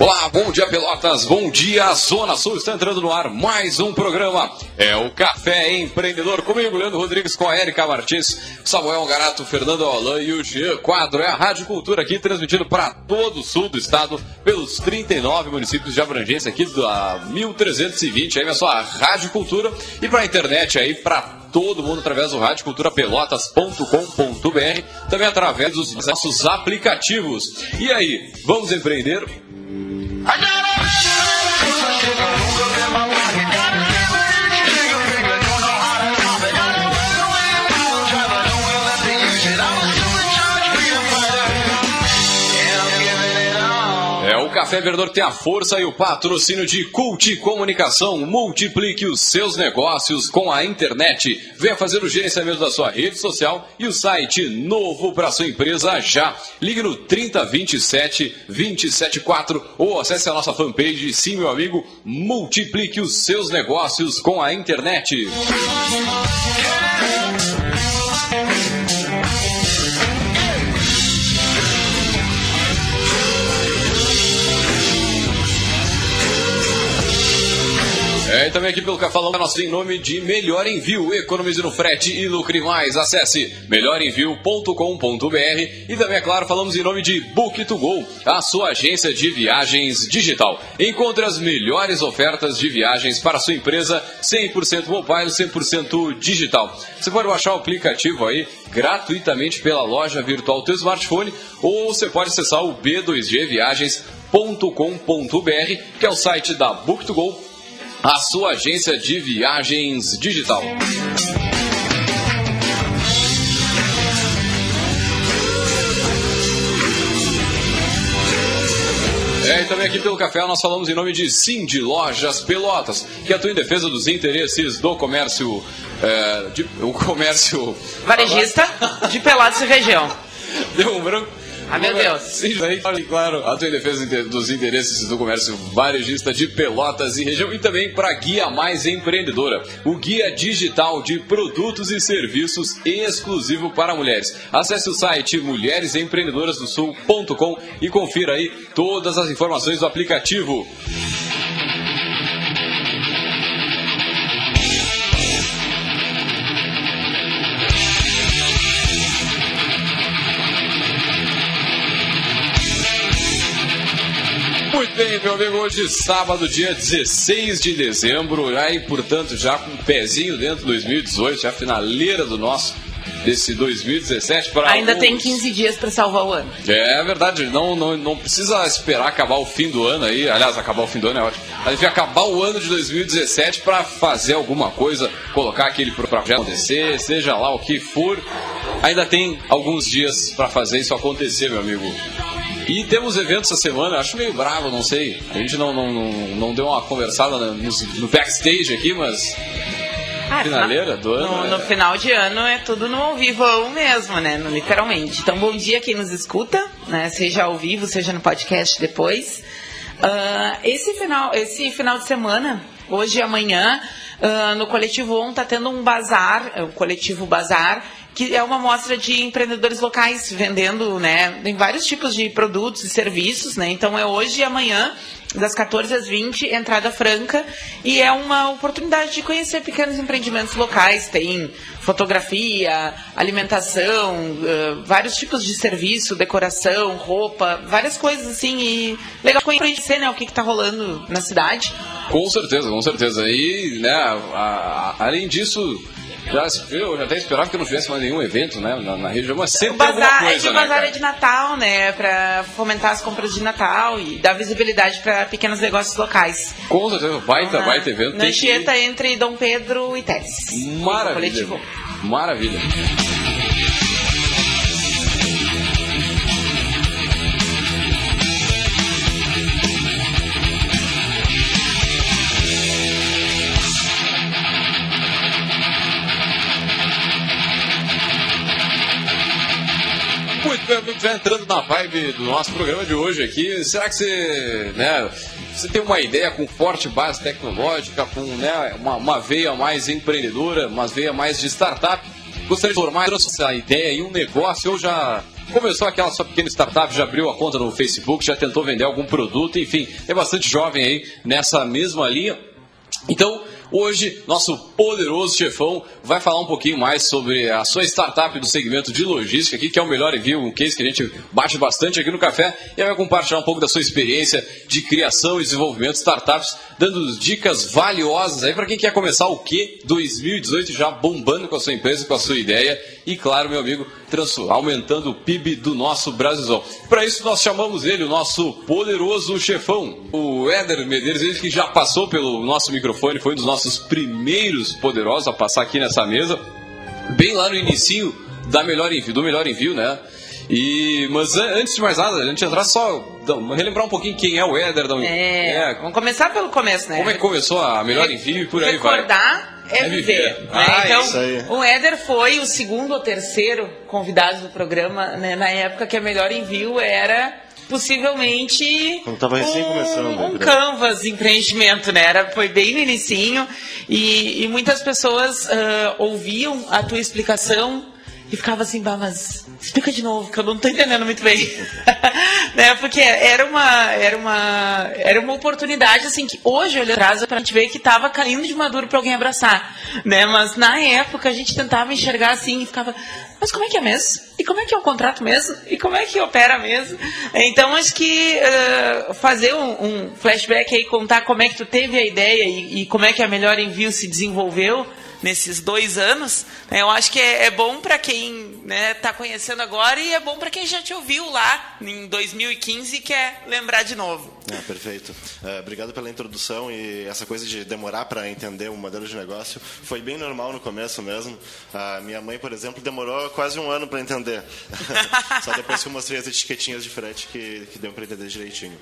Olá, bom dia Pelotas, bom dia Zona Sul, está entrando no ar mais um programa, é o Café Empreendedor, comigo Leandro Rodrigues, com a Erika Martins, Samuel Garato, Fernando Alain e o Jean Quadro, é a Rádio Cultura aqui transmitindo para todo o sul do estado, pelos 39 municípios de abrangência aqui da 1320, aí é só a Rádio Cultura. E para a internet aí para todo mundo através do radioculturapelotas.com.br, também através dos nossos aplicativos. E aí, vamos empreender? É, o Café Verdor tem a força e o patrocínio de Cult Comunicação. Multiplique os seus negócios com a internet. Venha fazer o gerenciamento da sua rede social e o site novo para sua empresa já. Ligue no 3027 274 ou acesse a nossa fanpage. Sim, meu amigo, multiplique os seus negócios com a internet. É, e também aqui pelo Cafalão, nosso em nome de Melhor Envio. Economize no frete e lucre mais. Acesse melhorenvio.com.br e também, é claro, falamos em nome de Book2Go, a sua agência de viagens digital. Encontre as melhores ofertas de viagens para a sua empresa 100% mobile, 100% digital. Você pode baixar o aplicativo aí gratuitamente pela loja virtual do seu smartphone ou você pode acessar o b2gviagens.com.br, que é o site da Book2Go a sua agência de viagens digital. É, e também aqui pelo café nós falamos em nome de Sim de Lojas Pelotas, que atua em defesa dos interesses do comércio. É, de, o comércio. Varejista de Pelotas e região. Deu um branco. Ah, meu Deus. Sim, claro, atua em defesa dos interesses do comércio varejista de Pelotas e região e também para Guia Mais Empreendedora, o guia digital de produtos e serviços exclusivo para mulheres. Acesse o site mulheresempreendedorasdosul.com e confira aí todas as informações do aplicativo. Bem, meu amigo, hoje sábado, dia 16 de dezembro, aí, portanto, já com um pezinho dentro de 2018, já finaleira do nosso desse 2017 para Ainda alguns. tem 15 dias para salvar o ano. É verdade, não, não, não precisa esperar acabar o fim do ano aí, aliás, acabar o fim do ano é ótimo. A gente vai acabar o ano de 2017 para fazer alguma coisa, colocar aquele projeto acontecer, seja lá o que for. Ainda tem alguns dias para fazer isso acontecer, meu amigo. E temos eventos essa semana, acho meio bravo, não sei. A gente não, não, não, não deu uma conversada no, no backstage aqui, mas. Ah, Finaleira do ano. No, é- no final de ano é tudo no ao vivo mesmo, né? No- literalmente. Então, bom dia quem nos escuta, né? Seja ao vivo, seja no podcast depois. Ah, esse, final, esse final de semana, hoje e amanhã, ah, no Coletivo ON tá tendo um bazar, é o Coletivo Bazar, que é uma mostra de empreendedores locais vendendo, né? Tem vários tipos de produtos e serviços, né? Então é hoje e amanhã das 14 às 20, entrada franca, e é uma oportunidade de conhecer pequenos empreendimentos locais. Tem fotografia, alimentação, eh, vários tipos de serviço, decoração, roupa, várias coisas assim. E legal conhecer né, o que está rolando na cidade. Com certeza, com certeza. E, né, a- a- além disso, já, eu já até esperava que não tivesse mais nenhum evento né, na, na região, mas sempre O bazar, é coisa, o né, bazar cara? é de Natal, né? Para fomentar as compras de Natal e dar visibilidade para pequenos negócios locais. Com certeza, baita, Na- baita evento. Na tem que. Anchieta entre Dom Pedro e Teres. Maravilha. Maravilha. Entrando na vibe do nosso programa de hoje aqui, será que você, né, você tem uma ideia com forte base tecnológica, com né, uma, uma veia mais empreendedora, uma veia mais de startup? Gostaria de formar essa ideia em um negócio ou já começou aquela sua pequena startup, já abriu a conta no Facebook, já tentou vender algum produto, enfim, é bastante jovem aí nessa mesma linha. Então, Hoje, nosso poderoso chefão vai falar um pouquinho mais sobre a sua startup do segmento de logística aqui, que é o melhor envio, um case que a gente bate bastante aqui no café, e vai compartilhar um pouco da sua experiência de criação e desenvolvimento de startups, dando dicas valiosas aí para quem quer começar o que 2018 já bombando com a sua empresa, com a sua ideia e, claro, meu amigo, aumentando o PIB do nosso Brasilzão. Para isso, nós chamamos ele, o nosso poderoso chefão, o Éder Medeiros, ele que já passou pelo nosso microfone, foi um dos nossos primeiros poderosos a passar aqui nessa mesa, bem lá no início da melhor envio, do melhor envio, né? E, mas antes de mais nada, a gente entrar só relembrar um pouquinho quem é o Éder. Da... É, é, vamos começar pelo começo, né? Como é que começou a melhor envio e por aí vai. Recordar é, é viver. viver. Né? Ah, então, o Éder foi o segundo ou terceiro convidado do programa, né, na época que a melhor envio era possivelmente Quando tava recém um, começando, um canvas empreendimento, né? Era, foi bem no inicinho e, e muitas pessoas uh, ouviam a tua explicação e ficava assim, bah, mas explica de novo, que eu não estou entendendo muito bem. né? Porque era uma, era, uma, era uma oportunidade, assim, que hoje, olhando atrás, a gente ver que estava caindo de maduro para alguém abraçar. Né? Mas na época a gente tentava enxergar assim e ficava, mas como é que é mesmo? E como é que é o contrato mesmo? E como é que opera mesmo? Então, acho que uh, fazer um, um, flashback aí, contar como é que tu teve a ideia e, e como é que a Melhor Envio se desenvolveu, nesses dois anos, né, eu acho que é, é bom para quem está né, tá conhecendo agora e é bom para quem já te ouviu lá em 2015 e quer lembrar de novo. É, perfeito. É, obrigado pela introdução e essa coisa de demorar para entender o modelo de negócio foi bem normal no começo mesmo. A minha mãe, por exemplo, demorou quase um ano para entender. Só depois que eu mostrei as etiquetinhas de frete que, que deu para entender direitinho.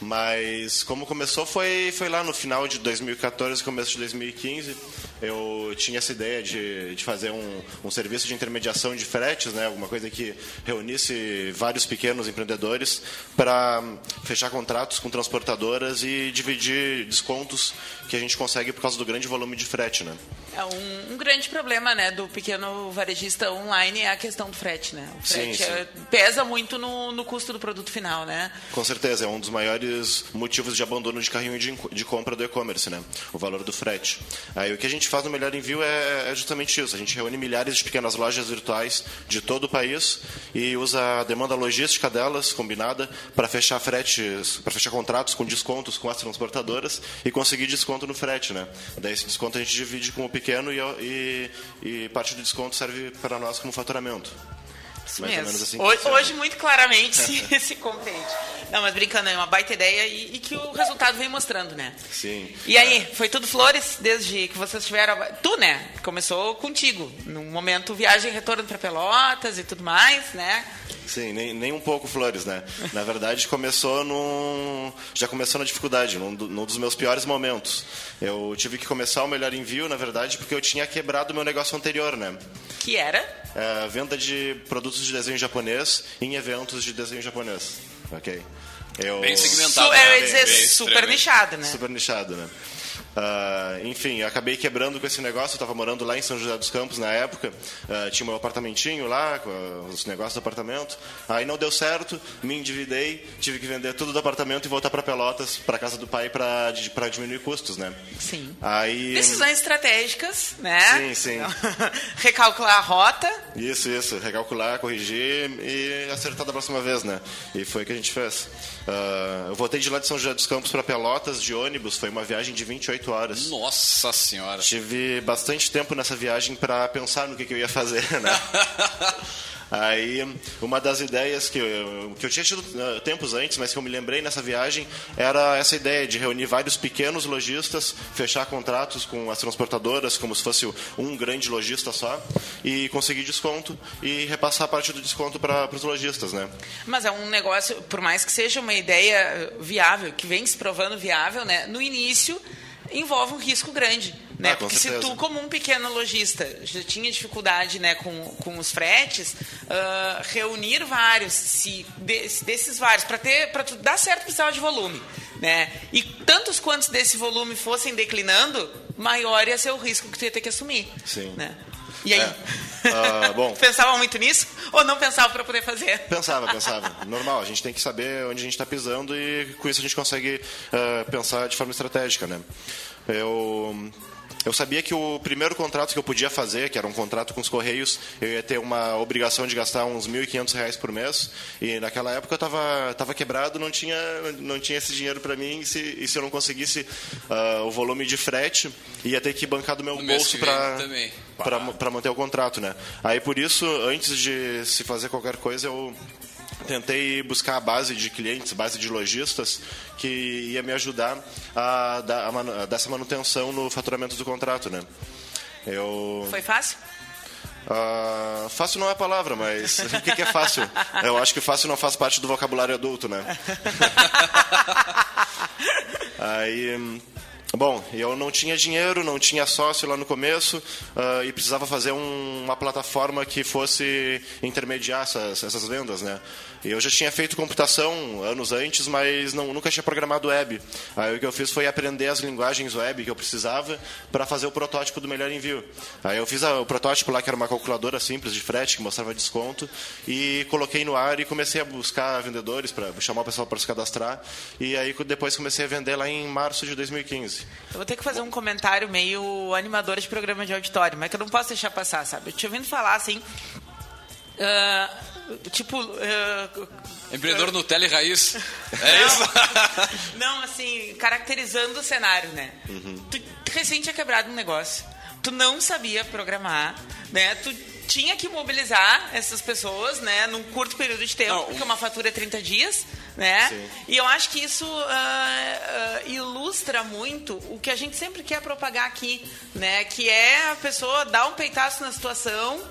Mas como começou foi, foi lá no final de 2014, começo de 2015. Eu tinha essa ideia de, de fazer um, um serviço de intermediação de fretes, né, alguma coisa que reunisse vários pequenos empreendedores para fechar contratos com transportadoras e dividir descontos que a gente consegue por causa do grande volume de frete. Né? É um, um, grande problema né, do pequeno varejista online é a questão do frete. Né? O frete sim, sim. É, pesa muito no, no custo do produto final. Né? Com certeza, é um dos maiores motivos de abandono de carrinho de, de compra do e-commerce, né? o valor do frete. Aí o que a gente faz no Melhor Envio é, é justamente isso. A gente reúne milhares de pequenas lojas virtuais de todo o país e usa a demanda logística delas, combinada, para fechar fretes, para fechar contratos com descontos com as transportadoras e conseguir desconto no frete. Né? Daí esse desconto a gente divide com o pequeno e, e, e parte do desconto serve para nós como faturamento. Isso Mais mesmo. Assim hoje, hoje, muito claramente, se, se compreende. Não, mas brincando, é uma baita ideia e, e, que o resultado vem mostrando, né? Sim. E aí, foi tudo flores desde que vocês tiveram. Tu, né? Começou contigo. No momento, viagem e retorno para Pelotas e tudo mais, né? Sim, nem, nem um pouco flores, né? Na verdade, começou num. Já começou na dificuldade, num, num dos meus piores momentos. Eu tive que começar o melhor envio, na verdade, porque eu tinha quebrado o meu negócio anterior, né? Que era? É, venda de produtos de desenho japonês em eventos de desenho japonês. Ok? Eu... Bem segmentado. Su né? Eu ia dizer bem, bem super nichado, né? Super nichado, né? Uh, enfim, acabei quebrando com esse negócio. Eu estava morando lá em São José dos Campos na época. Uh, tinha meu apartamentinho lá, com os negócios do apartamento. Aí não deu certo, me endividei, tive que vender tudo do apartamento e voltar para Pelotas, para casa do pai, para diminuir custos, né? Sim. Aí... Decisões estratégicas, né? Sim, sim. Recalcular a rota. Isso, isso. Recalcular, corrigir e acertar da próxima vez, né? E foi o que a gente fez. Uh, eu voltei de lá de São José dos Campos para Pelotas de ônibus. Foi uma viagem de 28 horas. Nossa Senhora! Tive bastante tempo nessa viagem para pensar no que, que eu ia fazer, né? Aí, uma das ideias que eu, que eu tinha tido uh, tempos antes, mas que eu me lembrei nessa viagem, era essa ideia de reunir vários pequenos lojistas, fechar contratos com as transportadoras, como se fosse um grande lojista só, e conseguir desconto e repassar parte do desconto para os lojistas, né? Mas é um negócio, por mais que seja uma ideia viável, que vem se provando viável, né? No início envolve um risco grande. Né? Ah, Porque certeza. se tu, como um pequeno lojista, já tinha dificuldade né, com, com os fretes, uh, reunir vários, se, de, desses vários, para ter para dar certo precisava de volume. Né? E tantos quantos desse volume fossem declinando, maior ia ser o risco que tu ia ter que assumir. Sim. Né? E aí? É. Uh, bom, pensava muito nisso ou não pensava para poder fazer? Pensava, pensava. Normal, a gente tem que saber onde a gente está pisando e com isso a gente consegue uh, pensar de forma estratégica, né? Eu eu sabia que o primeiro contrato que eu podia fazer, que era um contrato com os Correios, eu ia ter uma obrigação de gastar uns R$ 1.500 por mês. E naquela época eu estava tava quebrado, não tinha, não tinha esse dinheiro para mim. E se, e se, eu não conseguisse uh, o volume de frete, ia ter que bancar do meu no bolso para manter o contrato. Né? Aí por isso, antes de se fazer qualquer coisa, eu tentei buscar a base de clientes, base de lojistas, que ia me ajudar a dar, a dar essa manutenção no faturamento do contrato, né? Eu... Foi fácil? Uh, fácil não é a palavra, mas o que, que, é fácil? Eu acho que fácil não faz parte do vocabulário adulto, né? Aí Bom, eu não tinha dinheiro, não tinha sócio lá no começo uh, e precisava fazer um, uma plataforma que fosse intermediar essas, essas vendas, né? Eu já tinha feito computação anos antes, mas não, nunca tinha programado web. Aí o que eu fiz foi aprender as linguagens web que eu precisava para fazer o protótipo do melhor envio. Aí eu fiz a, o protótipo lá, que era uma calculadora simples de frete, que mostrava desconto, e coloquei no ar e comecei a buscar vendedores para chamar o pessoal para se cadastrar. E aí depois comecei a vender lá em março de 2015. Eu vou ter que fazer um comentário meio animador de programa de auditório, mas que eu não posso deixar passar, sabe? Eu tinha ouvido falar assim. Uh, tipo. Uh, Empreendedor uh, Nutella e raiz. É não, isso? não, assim, caracterizando o cenário, né? Uhum. Tu recém tinha quebrado um negócio. Tu não sabia programar, né? Tu tinha que mobilizar essas pessoas, né, num curto período de tempo, não, porque uma fatura é 30 dias, né? Sim. E eu acho que isso uh, uh, ilustra muito o que a gente sempre quer propagar aqui, né? Que é a pessoa dar um peitaço na situação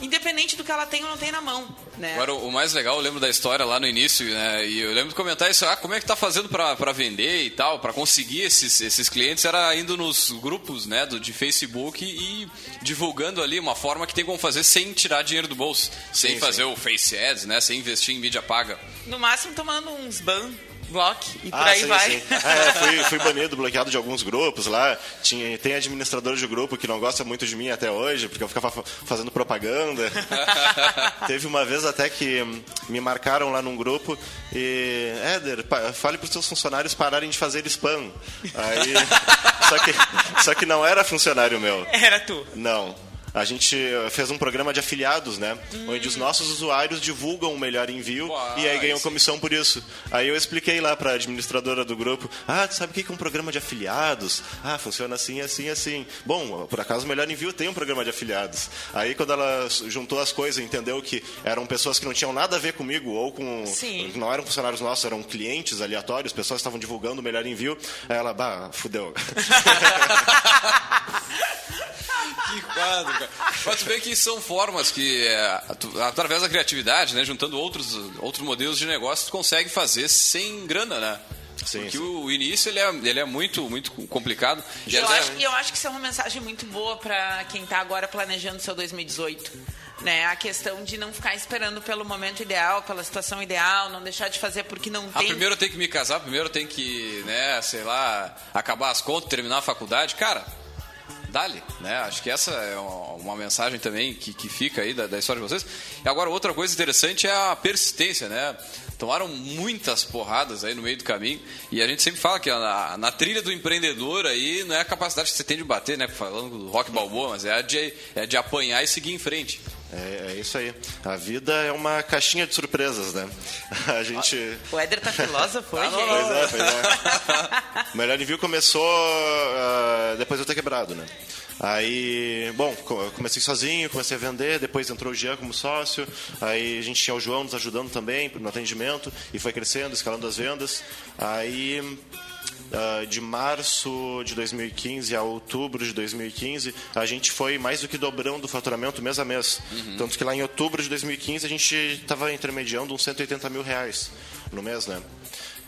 independente do que ela tem ou não tem na mão. Né? Agora, o mais legal, eu lembro da história lá no início, né? E eu lembro de comentar isso, ah, como é que tá fazendo para vender e tal, para conseguir esses, esses clientes, era indo nos grupos, né, do, de Facebook e divulgando ali uma forma que tem como fazer sem tirar dinheiro do bolso, sem sim, fazer sim. o Face Ads, né, sem investir em mídia paga. No máximo tomando uns ban block e por ah, aí sim, vai. Sim. É, fui, fui banido, bloqueado de alguns grupos lá. Tinha, tem administrador de grupo que não gosta muito de mim até hoje, porque eu ficava fazendo propaganda. Teve uma vez até que me marcaram lá num grupo e. Éder, fale para os seus funcionários pararem de fazer spam. Aí, só, que, só que não era funcionário meu. Era tu. Não a gente eh, fez um programa de afiliados, né? Hum. Onde os nossos usuários divulgam o melhor envio Uau, e aí ganham comissão por isso. Aí eu expliquei lá para a administradora do grupo: Ah, tu sabe o que é um programa de afiliados? Ah, funciona assim, assim, assim. Bom, por acaso o melhor envio tem um programa de afiliados. Aí quando ela juntou as coisas, entendeu que eram pessoas que não tinham nada a ver comigo ou com. Sim. Não eram funcionários nossos, eram clientes aleatórios, pessoas que estavam divulgando o melhor envio. Aí ela, bah, fudeu. que quadro, cara. Mas tu vê que são formas que, é, através da criatividade, né, juntando outros, outros modelos de negócio, tu consegue fazer sem grana, né? Sim, Porque sim. o início ele é, ele é muito, muito complicado. E eu, acho, eu acho que isso é uma mensagem muito boa para quem está agora planejando seu 2018. Né, a questão de não ficar esperando pelo momento ideal, pela situação ideal, não deixar de fazer porque não ah, tem. Primeiro eu tenho que me casar, primeiro eu tenho que, né, sei lá, acabar as contas, terminar a faculdade. Cara, dale, né? Acho que essa é uma mensagem também que, que fica aí da, da, história de vocês. E agora, outra coisa interessante é a persistência, né? Tomaram muitas porradas aí no meio do caminho e a gente sempre fala que na, na trilha do empreendedor aí não é a capacidade que você tem de bater, né? Falando do rock balboa, mas é a de, é de apanhar e seguir em frente. É, é, isso aí. A vida é uma caixinha de surpresas, né? A gente. O Éder tá filósofo hoje. pois é, pois é. O Melhor Envio começou uh, depois de eu ter quebrado, né? Aí, bom, comecei sozinho, comecei a vender, depois entrou o Jean como sócio, aí a gente tinha o João nos ajudando também no atendimento, e foi crescendo, escalando as vendas. Aí uh, de março de 2015 a outubro de 2015, a gente foi mais do que dobrando o faturamento mês a mês. Uhum. Tanto que lá em outubro de 2015 a gente estava intermediando uns 180 mil reais no mês, né?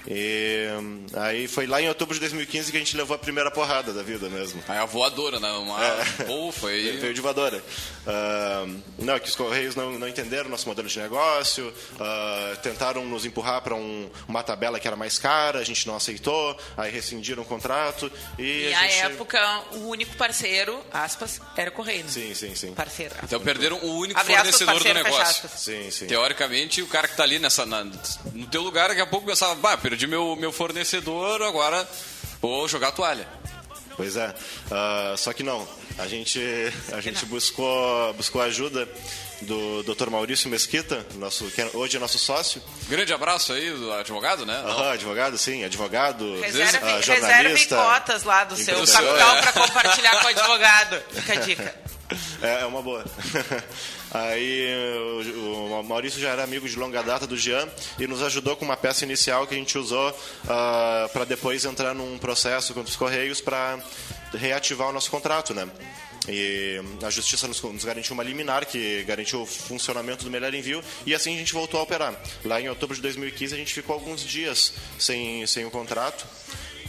E aí foi lá em outubro de 2015 que a gente levou a primeira porrada da vida mesmo. Aí a voadora, né? Uma... É. Pô, foi... Veio de voadora. Ah, não, é que os Correios não, não entenderam nosso modelo de negócio, ah, tentaram nos empurrar para um, uma tabela que era mais cara, a gente não aceitou, aí rescindiram o contrato e, E a à gente... época, o único parceiro, aspas, era o Correio. né? Sim, sim, sim. Parceiro. Então perderam o único Abre aspas, fornecedor do parceiro, fecha negócio. aspas. Sim, sim. Teoricamente, o cara que tá ali nessa, na- no teu lugar, daqui a pouco pensava, bah, perdi meu, meu fornecedor, agora vou jogar a toalha. Pois é. Ah, só que não. A gente, a gente buscou, buscou ajuda do Dr. Maurício Mesquita, nosso, que é- hoje é nosso sócio. Grande abraço aí do advogado, né? Aham, advogado, sim, advogado, Reserve, reserve jornalista. cotas lá do seu capital para compartilhar com o advogado. Fica a dica. É, é uma boa. Aí o, o Maurício já era amigo de longa data do Jean e nos ajudou com uma peça inicial que a gente usou para depois entrar num processo contra os Correios para reativar o nosso contrato, né? E a justiça nos, nos garantiu uma liminar que garantiu o funcionamento do melhor envio e assim a gente voltou a operar. Lá em outubro de 2015 a gente ficou alguns dias sem, sem o contrato.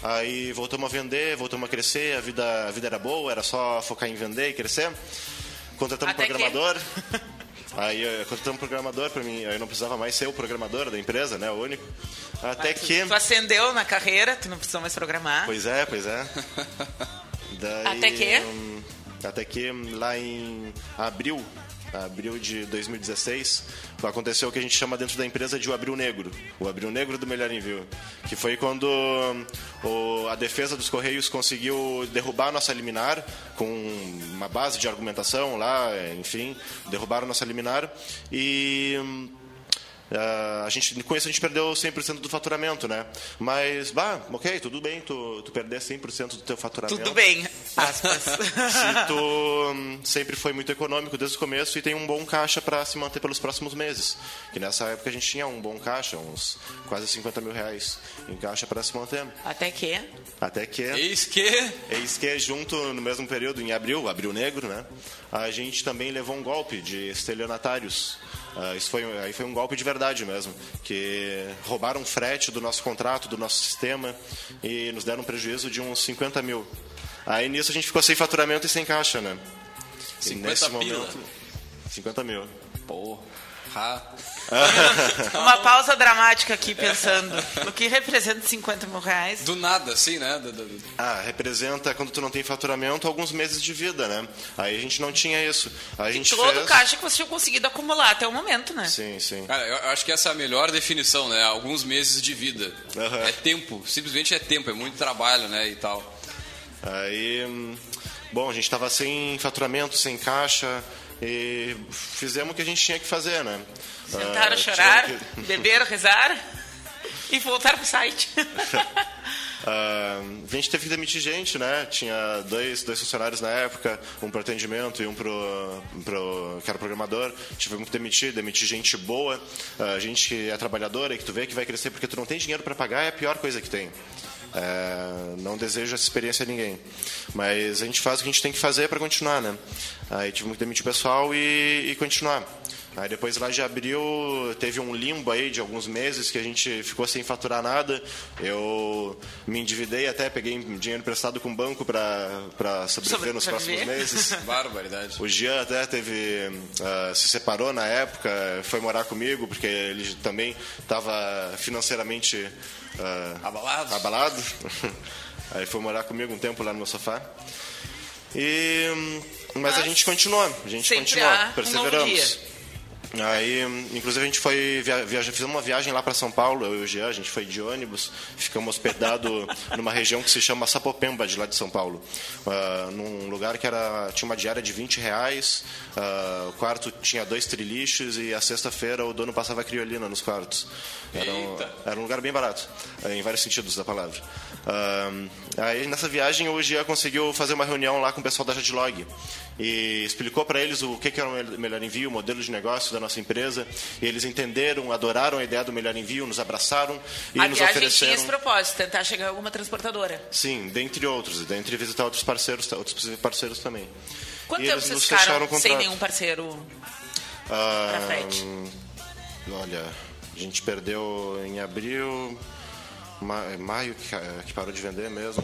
Aí voltamos a vender, voltamos a crescer, a vida, a vida era boa, era só focar em vender e crescer. Contratamos um Até que- programador. Aí eh, contratamos um programador para mim, eu não precisava mais ser o programador da empresa, né, o único. Até Tu- que Tu ascendeu na carreira, tu não precisou mais programar. Pois é, pois é. Daí, Até que? hum, até que hum, lá em abril, abril de 2016, aconteceu o que a gente chama dentro da empresa de o abril negro, o abril negro do melhor envio, que foi quando hum, o- a defesa dos correios conseguiu derrubar a nossa liminar com uma base de argumentação lá, enfim, derrubaram a nossa liminar e ah, a gente, com isso a gente perdeu 100% do faturamento, né? Mas, bah, ok, tudo bem tu, tu perder 100% do teu faturamento. Tudo bem, aspas. Se tu hum, sempre foi muito econômico desde o começo e tem um bom caixa para se manter pelos próximos meses. Que nessa época a gente tinha um bom caixa, uns quase 50 mil reais em caixa para se manter. Até que... Até que... Eis que... Eis que junto no mesmo período, em abril, abril negro, né? A gente também levou um golpe de estelionatários. Ah, isso foi, aí foi um golpe de verdade mesmo, que roubaram frete do nosso contrato, do nosso sistema e nos deram um prejuízo de uns 50 mil. Aí nisso a gente ficou sem faturamento e sem caixa, né? E 50 pila. 50 mil. Porra. Uma pausa dramática aqui, pensando no que representa 50 mil reais. Do nada, assim, né? Do- do- do- Ah, representa, quando tu não tem faturamento, alguns meses de vida, né? Aí a gente não tinha isso. A gente Todo fez... caixa que você tinha conseguido acumular até o momento, né? Sim, sim. Cara, eu acho que essa é a melhor definição, né? Alguns meses de vida. Aham. É tempo, simplesmente é tempo, é muito trabalho, né? E tal. Aí, hum, bom, a gente estava sem faturamento, sem caixa e fizemos o que a gente tinha que fazer, né? Sentaram, Ah, chorar, que- beberam, rezar e voltaram pro site. Ah, a gente teve que demitir gente, né? Tinha dois, dois funcionários na época, um para atendimento e um pro, pro, que era programador. Tivemos que demitir, demitir gente boa, ah, gente que é trabalhadora e que tu vê que vai crescer porque tu não tem dinheiro para pagar é a pior coisa que tem. É, não desejo essa experiência a ninguém. Mas a gente faz o que a gente tem que fazer para continuar, né? Aí tivemos que demitir o pessoal e, e continuar. Aí depois lá de abril teve um limbo aí de alguns meses que a gente ficou sem faturar nada. Eu me endividei até, peguei dinheiro emprestado com o banco para sobreviver nos próximos Sobreviver. meses. Barbaridade. O Jean até teve ah, se separou na época, foi morar comigo porque ele também estava financeiramente ah, Abalado? abalado. Aí foi morar comigo um tempo lá no meu sofá. E mas, a Mas gente a gente continuou, há um novo perseveramos. dia. Aí, inclusive, a gente foi via, viaja, fizemos uma viagem lá para São Paulo, eu e o Jean, a gente foi de ônibus, ficamos hospedado numa região que se chama Sapopemba, de lá de São Paulo. Ah, num lugar que era, tinha uma diária de 20 reais, ah, o quarto tinha dois triliches e a sexta-feira o dono passava criolina nos quartos. Era um, era um lugar bem barato, em vários sentidos da palavra. Ah, aí, nessa viagem, o Jean conseguiu fazer uma reunião lá com o pessoal da Jadlog e explicou para eles o que que era o mel- melhor envio, o modelo de negócio da nossa empresa. E eles entenderam, adoraram a ideia do melhor envio, nos abraçaram e a nos viagem tinha ofereceram. esse propósito, tentar chegar a alguma transportadora. Sim, dentre outros, dentre visitar outros parceiros, outros parceiros também. Quanto e tempo eles vocês nos fecharam o ficaram sem nenhum parceiro Ah? Olha, a gente perdeu em abril Ma- maio que parou de vender mesmo.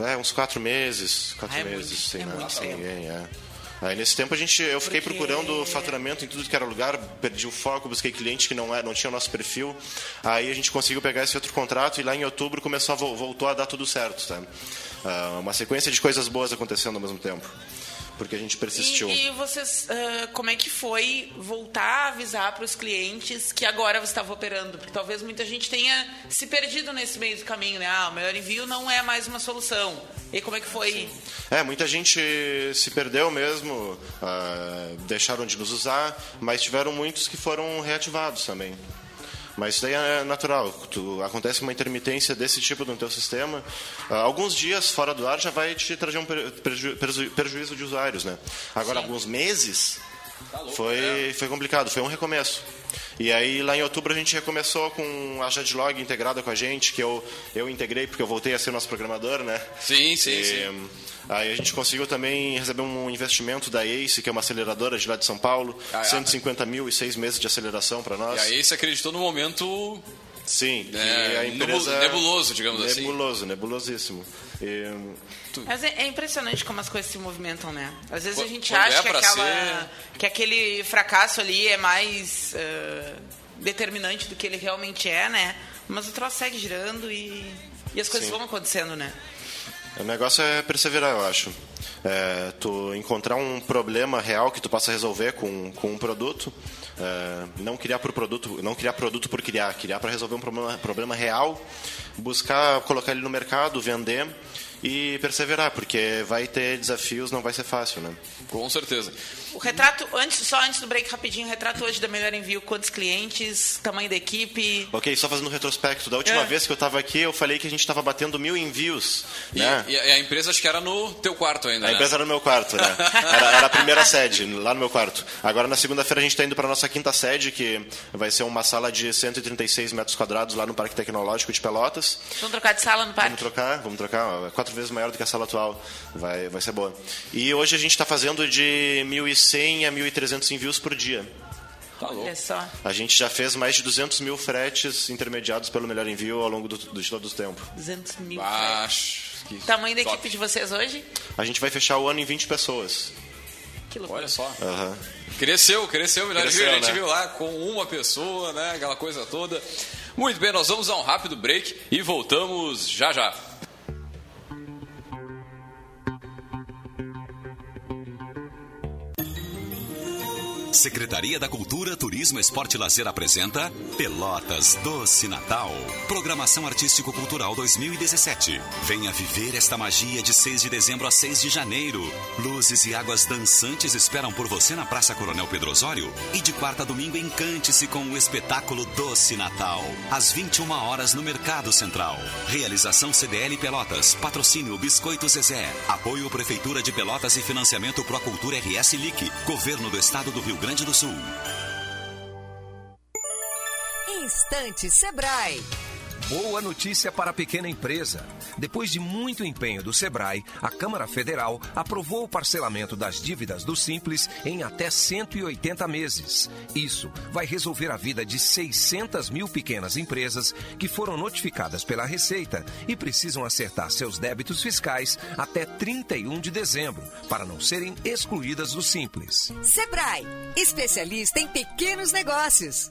É, uns quatro meses. Quatro Ah, é meses sem, é nada, sem ninguém, é. Aí nesse tempo a gente, eu fiquei Porque- procurando faturamento em tudo que era lugar, perdi o foco, busquei cliente que não, era, não tinha o nosso perfil. Aí a gente conseguiu pegar esse outro contrato e lá em outubro começou a, vo- voltou a dar tudo certo, tá? Uma sequência de coisas boas acontecendo ao mesmo tempo. Porque a gente persistiu. E, e vocês, ah, como é que foi voltar a avisar para os clientes que agora você estava operando? Porque talvez muita gente tenha se perdido nesse meio do caminho, né? Ah, o melhor envio não é mais uma solução. E como é que foi? É, muita gente se perdeu mesmo, ah, deixaram de nos usar, mas tiveram muitos que foram reativados também. Mas isso daí é natural. Tu, acontece uma intermitência desse tipo no teu sistema. ah, alguns dias fora do ar já vai te trazer um preju- preju- prejuízo de usuários, né? Agora, alguns meses foi, foi complicado, foi um recomeço. E aí, lá em outubro, a gente recomeçou com a Jadlog integrada com a gente, que eu, eu integrei porque eu voltei a ser nosso programador, né? Sim, sim, E, sim. Aí a gente conseguiu também receber um investimento da ACE, que é uma aceleradora de lá de São Paulo, Ah, é. 150 mil e seis meses de aceleração para nós. E aí você acreditou no momento Sim, É, a empresa... nebuloso, digamos assim. Nebuloso, nebulosíssimo. E, Mas é, é impressionante como as coisas se movimentam, né? Às vezes a gente quando acha é que, aquela, ser- que aquele fracasso ali é mais ah, determinante do que ele realmente é, né? Mas o troço segue girando e, e as coisas Sim. vão acontecendo, né? O negócio é perseverar, eu acho. É, tu encontrar um problema real que tu possa resolver com, com um produto, é, não criar por produto, não criar produto por criar, criar para resolver um problema, problema real, buscar colocar ele no mercado, vender e perseverar, porque vai ter desafios, não vai ser fácil, né? Com certeza. O retrato, antes, só antes do break rapidinho, o retrato hoje da Melhor Envio, quantos clientes, tamanho da equipe. Ok, só fazendo um retrospecto. Da última É. vez que eu estava aqui, eu falei que a gente estava batendo mil envios. E, né? e a empresa acho que era no teu quarto ainda, A né? empresa era no meu quarto, né? Era, era a primeira sede, lá no meu quarto. Agora, na segunda-feira, a gente está indo para nossa quinta sede, que vai ser uma sala de 136 metros quadrados lá no Parque Tecnológico de Pelotas. Vamos trocar de sala no Vamos parque? trocar, vamos trocar. é Quatro vezes maior do que a sala atual. Vai, vai ser boa. E hoje a gente está fazendo de 1.100 a 1.300 envios por dia. Tá louco. Olha só. A gente já fez mais de 200 mil fretes intermediados pelo melhor envio ao longo do, do, de todo o tempo. 200 mil. Acho que Tamanho da top. equipe de vocês hoje? A gente vai fechar o ano em 20 pessoas. Que loucura. Olha só. Aham. Cresceu, cresceu, melhor Cresceu, viu? A gente né? viu lá com uma pessoa, né? Aquela coisa toda. Muito bem, nós vamos a um rápido break e voltamos já já. Secretaria da Cultura, Turismo, Esporte e Lazer apresenta Pelotas Doce Natal. Programação Artístico-Cultural 2017. Venha viver esta magia de 6 de dezembro a 6 de janeiro. Luzes e águas dançantes esperam por você na Praça Coronel Pedro Osório. E de quarta a domingo, encante-se com o espetáculo Doce Natal. Às 21 horas no Mercado Central. Realização CDL Pelotas. Patrocínio Biscoito Zezé. Apoio Prefeitura de Pelotas e financiamento Procultura RS LIC. Governo do Estado do Rio Grande do Sul. Instante Sebrae. Boa notícia para a pequena empresa. Depois de muito empenho do Sebrae, a Câmara Federal aprovou o parcelamento das dívidas do Simples em até 180 meses. Isso vai resolver a vida de 600 mil pequenas empresas que foram notificadas pela Receita e precisam acertar seus débitos fiscais até 31 de dezembro, para não serem excluídas do Simples. Sebrae, especialista em pequenos negócios.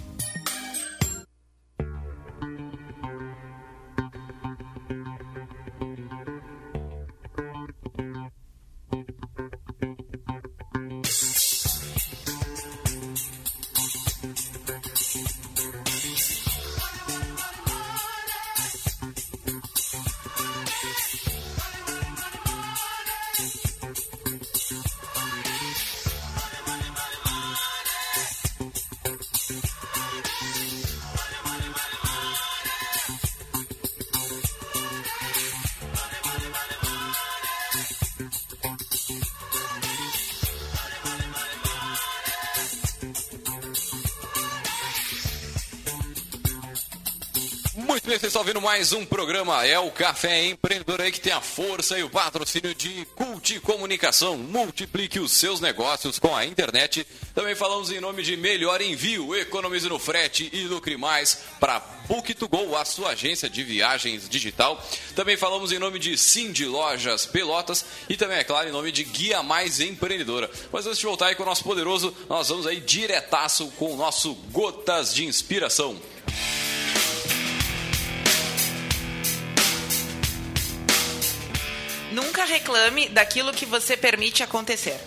Estão ouvindo mais um programa. É o Café Empreendedor aí que tem a força e o patrocínio de Cult Comunicação. Multiplique os seus negócios com a internet. Também falamos em nome de Melhor Envio, economize no frete e lucre mais para Book2Go, a sua agência de viagens digital. Também falamos em nome de Cindy Lojas Pelotas e também, é claro, em nome de Guia Mais Empreendedora. Mas antes de voltar aí com o nosso poderoso, nós vamos aí diretaço com o nosso Gotas de Inspiração. Nunca reclame daquilo que você permite acontecer.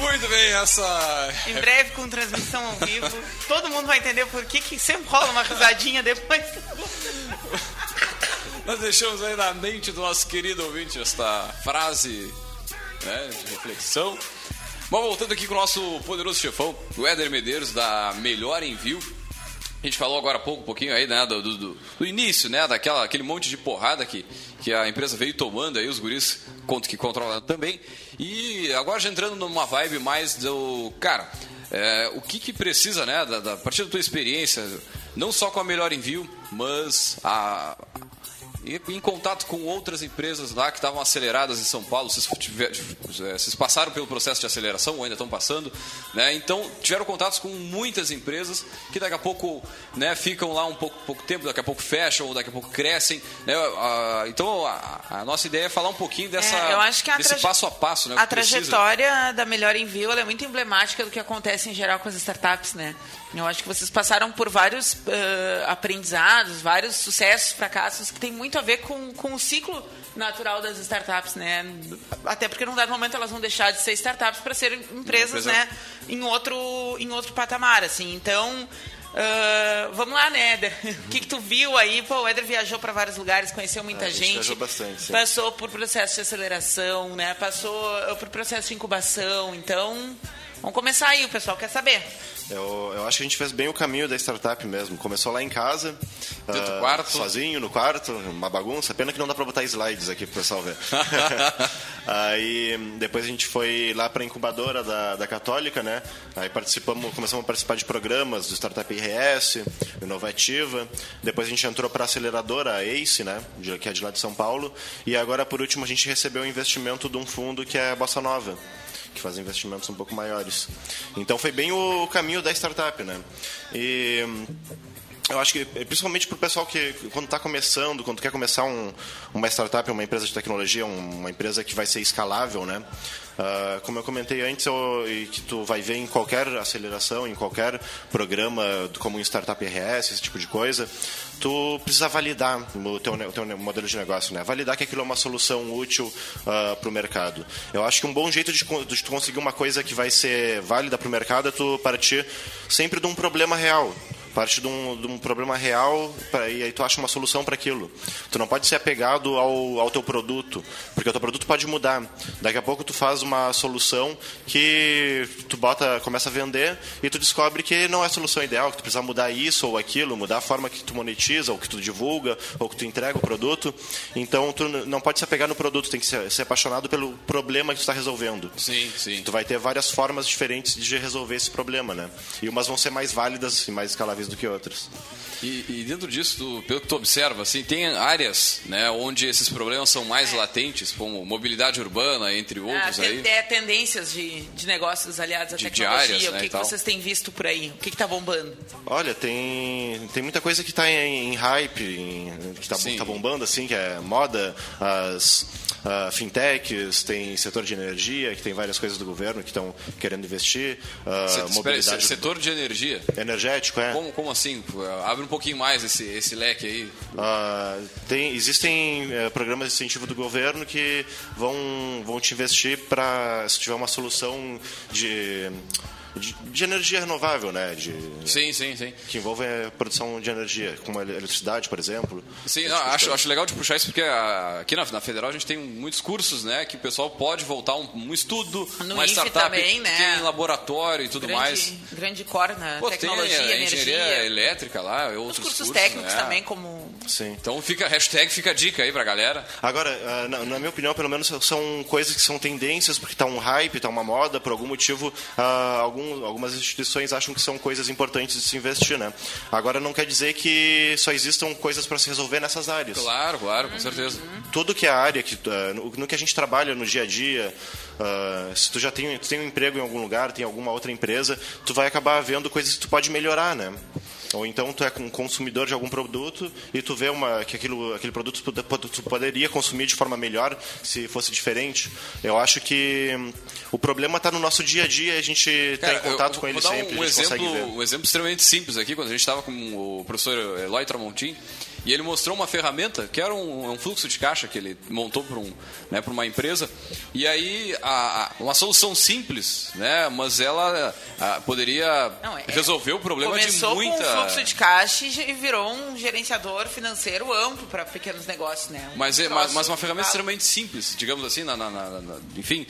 Muito bem, essa. Em breve, com transmissão ao vivo, todo mundo vai entender por que, que sempre rola uma risadinha depois. Nós deixamos aí na mente do nosso querido ouvinte esta frase né, de reflexão. Mas voltando aqui com o nosso poderoso chefão, o Éder Medeiros, da Melhor Envio. A gente falou agora há pouco, um pouquinho aí, né, do, do, do início, né, daquela, aquele monte de porrada que, que a empresa veio tomando aí, os guris que controlam também. E agora já entrando numa vibe mais do, cara, é, o que que precisa, né, da, da, a partir da tua experiência, não só com a Melhor Envio, mas a, em contato com outras empresas lá que estavam aceleradas em São Paulo, vocês, tiver, vocês, passaram pelo processo de aceleração ou ainda estão passando, né? Então tiveram contatos com muitas empresas que daqui a pouco, né, ficam lá um pouco, pouco tempo, daqui a pouco fecham ou daqui a pouco crescem, né? Então a, a nossa ideia é falar um pouquinho dessa é, desse passo a passo, né? A trajetória precisa. da Melhor Envio é muito emblemática do que acontece em geral com as startups, né? Eu acho que vocês passaram por vários uh, aprendizados, vários sucessos, fracassos, que tem muito a ver com, com o ciclo natural das startups, né? Até porque num dado momento elas vão deixar de ser startups para serem empresas, Empresa. né? Em outro, em outro patamar, assim. Então, uh, vamos lá, né, Éder? O que, que tu viu aí? Pô, o Éder viajou para vários lugares, conheceu muita É, a gente viajou bastante, sim. Passou por processo de aceleração, né? Passou por processo de incubação. Então, vamos começar aí, o pessoal quer saber. Eu, eu acho que a gente fez bem o caminho da startup mesmo. Começou lá em casa, Dentro do ah, quarto. sozinho no quarto, uma bagunça. Pena que não dá pra botar slides aqui pro pessoal ver. Aí depois a gente foi lá pra incubadora da, da Católica, né? Aí participamos, começamos a participar de programas do Startup IRS, Inovativa. Depois a gente entrou pra aceleradora, a ACE, né? De- Que é de lá de São Paulo. E agora, por último, a gente recebeu o investimento de um fundo que é a Bossa Nova que investimentos um pouco maiores. Então foi bem o caminho da startup, né? E eu acho que, principalmente para o pessoal que, quando está começando, quando quer começar um, uma startup, uma empresa de tecnologia, um- uma empresa que vai ser escalável, né? Ah, como eu comentei antes, eu- e que tu vai ver em qualquer aceleração, em qualquer programa, como em Startup RS, esse tipo de coisa, tu precisa validar o teu, o teu modelo de negócio, né? Validar que aquilo é uma solução útil para o mercado. Eu acho que um bom jeito de, de tu conseguir uma coisa que vai ser válida para o mercado é tu partir sempre de um problema real. Parte de um, de um problema real pra, e aí tu acha uma solução para aquilo. Tu não pode ser apegado ao, ao teu produto, porque o teu produto pode mudar. Daqui a pouco tu faz uma solução que tu bota, começa a vender e tu descobre que não é a solução ideal, que tu precisa mudar isso ou aquilo, mudar a forma que tu monetiza, ou que tu divulga, ou que tu entrega o produto. Então tu não pode se apegar no produto, tem que ser, ser apaixonado pelo problema que tu está resolvendo. Sim, sim. Tu vai ter várias formas diferentes de resolver esse problema, né? E umas vão ser mais válidas e mais escaláveis do que outras. E, e dentro disso, tu, pelo que tu observa, assim, tem áreas né, onde esses problemas são mais latentes, como mobilidade urbana, entre Ah, outros tem, aí. tem tendências de, de negócios aliados à De- de tecnologia. áreas, né, o que, e que vocês têm visto por aí? O que está bombando? Olha, tem, tem muita coisa que está em, em hype, em- que está Sim. bombando, assim, que é moda, as ah, fintechs, tem setor de energia, que tem várias coisas do governo que estão querendo investir, ah, Se- espera aí, mobilidade se- setor de energia. energético, é. Como, como assim? Abre um pouquinho mais esse, esse leque aí. Ah, tem, existem eh, programas de incentivo do governo que vão, vão te investir para se tiver uma solução de, de, de energia renovável, né? De, Sim, sim, sim. que envolve a produção de energia, como a eletricidade, por exemplo. Sim, não, tipo acho, acho legal de puxar isso porque ah, aqui na, na Federal a gente tem muitos cursos, né? Que o pessoal pode voltar um, um estudo, No uma IFE startup também, né? tem laboratório e tudo grande, mais. grande core na Pô, tem tecnologia, a energia. engenharia elétrica lá, Os outros cursos, técnicos né? também, como Sim. Então fica, hashtag fica a dica aí pra galera. Agora, ah, na, na minha opinião, pelo menos são coisas que são tendências, porque está um hype, está uma moda, por algum motivo, algum, algumas instituições acham que são coisas importantes de se investir, né? Agora, não quer dizer que só existam coisas para se resolver nessas áreas. Claro, claro, com certeza. Tudo que é área, que, ah, no, no que a gente trabalha no dia a dia, ah, se tu já tem, tu tem um emprego em algum lugar, tem alguma outra empresa, tu vai acabar vendo coisas que tu pode melhorar, né? Ou então tu é um consumidor de algum produto e tu vê uma, que aquilo, aquele produto tu, pod- tu poderia consumir de forma melhor se fosse diferente. Eu acho que hum, o problema está no nosso dia a dia e a gente está em contato eu com ele sempre, um, exemplo, um exemplo extremamente simples aqui, quando a gente estava com o professor Eloy Tramontin, e ele mostrou uma ferramenta que era um, um fluxo de caixa que ele montou para um, né, uma empresa. E aí, a, a- uma solução simples, né, mas ela a, poderia Não, é- resolver o problema de começou muita. com um fluxo de caixa e virou um gerenciador financeiro amplo para pequenos negócios, né? Um Mas, é, mas, mas uma ferramenta extremamente simples, digamos assim, na, na- na- na- enfim,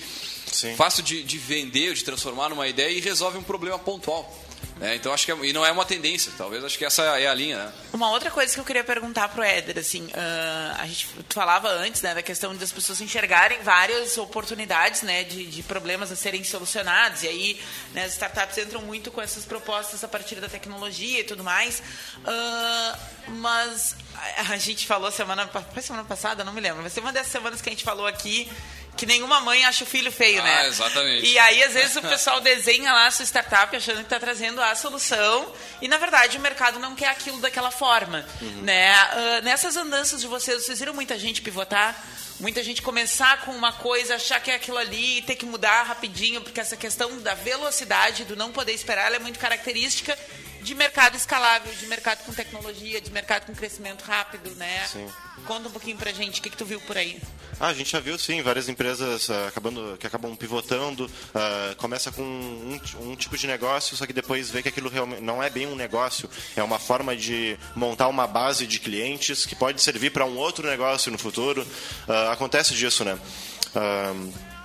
Sim. fácil de, de vender, de transformar numa ideia e resolve um problema pontual. Né? Então acho que é- e não é uma tendência, talvez acho que essa é a linha. Né? Uma outra coisa que eu queria perguntar pro Éder, assim, ah, a gente falava antes, né, da questão das pessoas enxergarem várias oportunidades, né, de, de problemas a serem solucionados, e aí, né, as startups entram muito com essas propostas a partir da tecnologia e tudo mais, Ah, mas a, gente falou semana, foi semana passada, não me lembro, vai ser uma dessas semanas que a gente falou aqui que nenhuma mãe acha o filho feio, Ah, né? exatamente. E aí, às vezes, o pessoal desenha lá a sua startup achando que está trazendo a solução e, na verdade, o mercado não quer aquilo daquela forma. Né? Ah, nessas andanças de vocês, vocês viram muita gente pivotar? Muita gente começar com uma coisa, achar que é aquilo ali e ter que mudar rapidinho, porque essa questão da velocidade, do não poder esperar, ela é muito característica de mercado escalável, de mercado com tecnologia, de mercado com crescimento rápido, né? Sim. Conta um pouquinho pra gente, o que, que tu viu por aí? Ah, a gente já viu sim várias empresas ah, acabando, que acabam pivotando. ah, começa com um, um tipo de negócio, só que depois vê que aquilo realmente não é bem um negócio, é uma forma de montar uma base de clientes que pode servir para um outro negócio no futuro. Ah, acontece disso, né?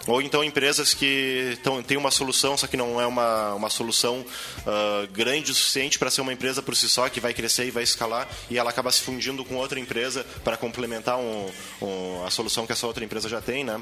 Ou então empresas que tão, têm uma solução, só que não é uma, uma solução ah, grande o suficiente para ser uma empresa por si só, que vai crescer e vai escalar, e ela acaba se fundindo com outra empresa para complementar um- um- a solução que essa outra empresa já tem, né?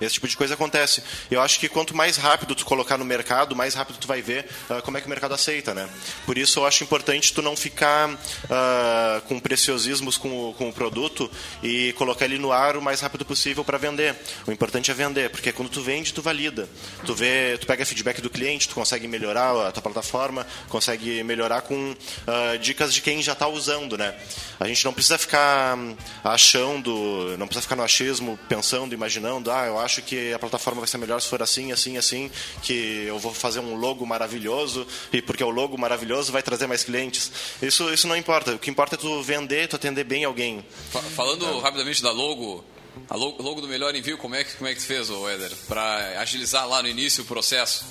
Esse tipo de coisa acontece. Eu acho que quanto mais rápido tu colocar no mercado, mais rápido tu vai ver ah, como é que o mercado aceita, né? Por isso eu acho importante tu não ficar ah, com preciosismos com o, com o produto e colocar ele no ar o mais rápido possível para vender. O importante é vender, porque quando tu vende, tu valida. Tu vê, tu pega feedback do cliente, tu consegue melhorar a tua plataforma, consegue melhorar com ah, dicas de quem já está usando, né? A gente não precisa ficar hum, achando, não precisa ficar no achismo, pensando, imaginando, ah, eu acho que a plataforma vai ser melhor se for assim, assim, assim, que eu vou fazer um logo maravilhoso e porque o logo maravilhoso vai trazer mais clientes. Isso, isso não importa. O que importa é tu vender, tu atender bem alguém. Fa- Falando rapidamente da logo, a lo- logo do melhor envio, como é que, como é que tu fez, ô Éder? Para agilizar lá no início o processo.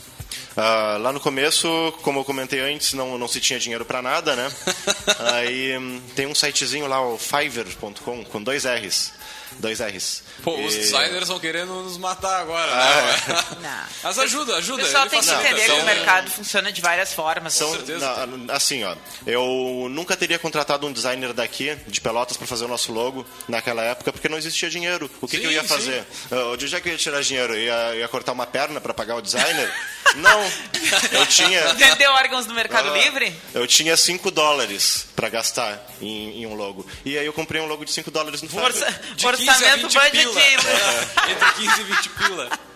Ah, lá no começo, como eu comentei antes, não, não se tinha dinheiro para nada, né? Aí hum, tem um sitezinho lá, o fiverr.com, com dois R's. Dois R's. Pô, os E- designers estão querendo nos matar agora, Ah, né? Não. Mas ajuda, O ajuda. pessoal ele tem que entender que Então, o mercado funciona de várias formas. São, certeza. na- assim, ó, eu nunca teria contratado um designer daqui, de Pelotas, para fazer o nosso logo naquela época, porque não existia dinheiro. O que, Sim, que eu ia fazer? De onde é que eu ia tirar dinheiro? Eu ia, ia cortar uma perna para pagar o designer? não, Eu tinha. Vendeu órgãos no Mercado Ah, Livre? Eu tinha 5 dólares pra gastar em, em um logo. E aí eu comprei um logo de 5 dólares no Fiverr. Orça- De 15 a orçamento 20 budget. pila. É, Entre 15 e 20 pila.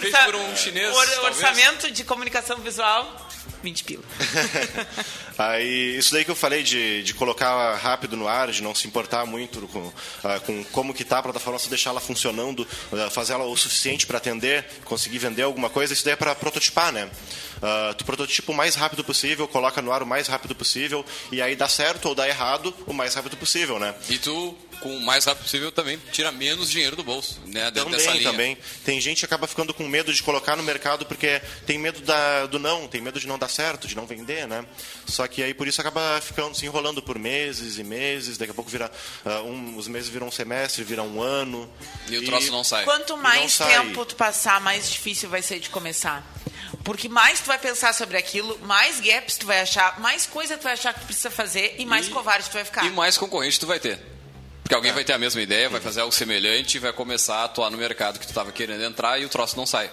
Feito Orça- por um chinês, or- talvez. orçamento de comunicação visual, 20 pila. Aí, isso daí que eu falei de, de colocar rápido no ar, de não se importar muito com, ah, com como que tá a plataforma, só deixar ela funcionando, ah, fazer ela o suficiente para atender, conseguir vender alguma coisa, isso daí é para prototipar, né? Ah, tu prototipa o mais rápido possível, coloca no ar o mais rápido possível, e aí dá certo ou dá errado o mais rápido possível, né? E tu, com o mais rápido possível, também tira menos dinheiro do bolso, né? Dentro dessa Também, linha. também. Tem gente que acaba ficando com medo de colocar no mercado porque tem medo da, do não, tem medo de não dar certo, de não vender, né? Só que aí por isso acaba ficando se enrolando por meses e meses, daqui a pouco vira ah, um, os meses viram um semestre, viram um ano. E o troço não sai. Quanto mais sai. tempo tu passar, mais difícil vai ser de começar. Porque mais tu vai pensar sobre aquilo, mais gaps tu vai achar, mais coisa tu vai achar que tu precisa fazer e mais E- covarde tu vai ficar. E mais concorrente tu vai ter. Porque alguém vai ter a mesma ideia, vai fazer algo semelhante e vai começar a atuar no mercado que tu estava querendo entrar e o troço não sai.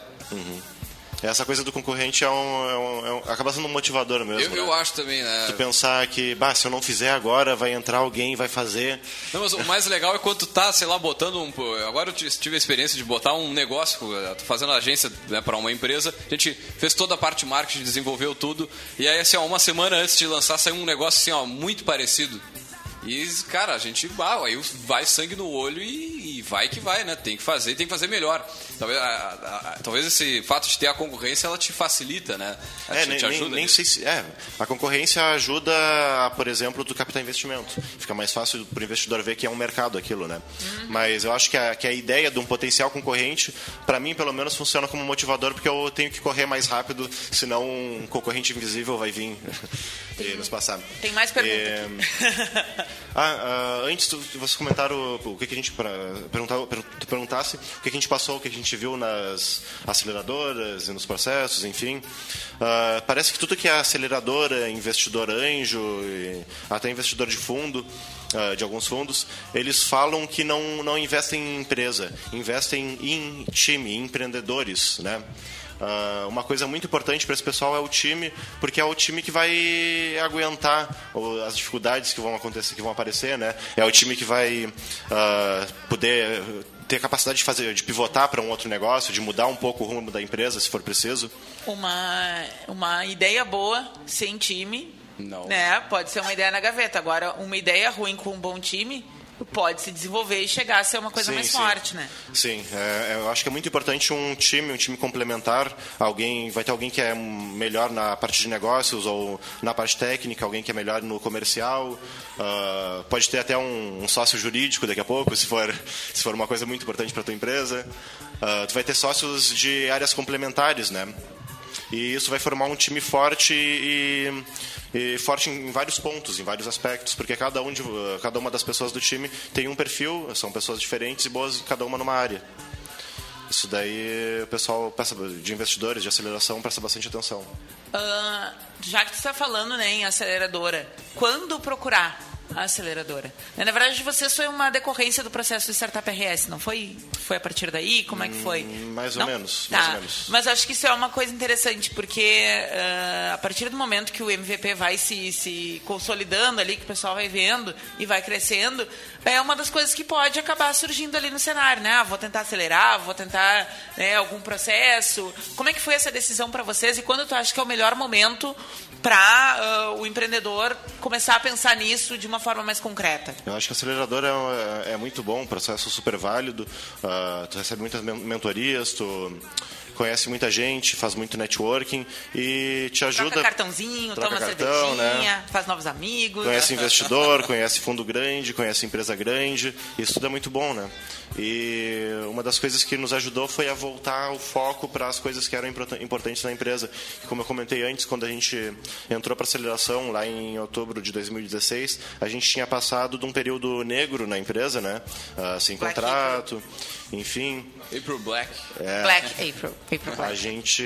Essa coisa do concorrente é um, é um- é um- acaba sendo um motivador mesmo. Eu, né? eu acho também, né? Tu pensar que, bah, se eu não fizer agora, vai entrar alguém e vai fazer. Não, mas o mais legal é quando tu tá, sei lá, botando um. Agora eu tive a experiência de botar um negócio, tô fazendo agência né, para uma empresa. A gente fez toda a parte de marketing, desenvolveu tudo. E aí, assim, ó, uma semana antes de lançar, saiu um negócio assim, ó, muito parecido. E, cara, a gente, bah, aí vai sangue no olho e, e vai que vai, né? Tem que fazer, tem que fazer melhor. Talvez, a- a- a- talvez esse fato de ter a concorrência, ela te facilita, né? Ela É, nem, te nem- ajuda nem nisso. sei se. É, a concorrência ajuda, a, por exemplo, tu captar investimento. Fica mais fácil para o investidor ver que é um mercado aquilo, né? Mas eu acho que a, que a ideia de um potencial concorrente, para mim, pelo menos, funciona como motivador, porque eu tenho que correr mais rápido, senão um concorrente invisível vai vir e nos passar. Tem mais perguntas. É, Ah, ah, antes tu, vocês comentaram o que, que a gente pra, perguntasse o que, que a gente passou, o que a gente viu nas aceleradoras e nos processos, enfim. Ah, parece que tudo que é aceleradora, investidor anjo, até investidor de fundo, ah, de alguns fundos, eles falam que não, não investem em empresa, investem em time, em empreendedores, né? Ah, uma coisa muito importante para esse pessoal é o time, porque é o time que vai aguentar as dificuldades que vão acontecer, que vão aparecer, né? É o time que vai ah, poder ter capacidade de fazer, de pivotar para um outro negócio, de mudar um pouco o rumo da empresa, se for preciso. uma, uma ideia boa sem time, Não. né? Pode ser uma ideia na gaveta. Agora, uma ideia ruim com um bom time pode se desenvolver e chegar a ser uma coisa Sim, mais sim. forte, né? Sim, é, eu acho que é muito importante um time, um time complementar. Alguém vai ter alguém que é melhor na parte de negócios ou na parte técnica, alguém que é melhor no comercial. ah, pode ter até um, um sócio jurídico daqui a pouco, se for se for uma coisa muito importante para tua empresa. Ah, tu vai ter sócios de áreas complementares, né? E isso vai formar um time forte e, e forte em vários pontos, em vários aspectos, porque cada, um de, cada uma das pessoas do time tem um perfil, são pessoas diferentes e boas cada uma numa área. Isso daí o pessoal de investidores, de aceleração, presta bastante atenção. Ah, já que tu está falando né, em aceleradora, quando procurar aceleradora? Na verdade, vocês foi uma decorrência do processo do Startup RS, não foi? Foi a partir daí? Como é que foi? Hum, mais ou Não? menos, Tá. mais ou menos. Mas acho que isso é uma coisa interessante, porque ah, a partir do momento que o MVP vai se, se consolidando ali, que o pessoal vai vendo e vai crescendo, é uma das coisas que pode acabar surgindo ali no cenário, né? Ah, vou tentar acelerar, vou tentar né, algum processo. Como é que foi essa decisão para vocês e quando tu acha que é o melhor momento para o empreendedor começar a pensar nisso de uma forma mais concreta? Eu acho que o acelerador é, é muito bom, um processo super válido. ah, tu recebe muitas men- mentorias, tu conhece muita gente, faz muito networking e te ajuda. Troca cartãozinho, Troca toma cartão, cervejinha, né? faz novos amigos. Conhece investidor, conhece fundo grande, conhece empresa grande. Isso tudo é muito bom, né? E uma das coisas que nos ajudou foi a voltar o foco para as coisas que eram importan- importantes na empresa. Como eu comentei antes, quando a gente entrou para aceleração lá em outubro de 2016, a gente tinha passado de um período negro na empresa, né? Ah, sem Black contrato, enfim. April Black. É, Black April. Foi pra a gente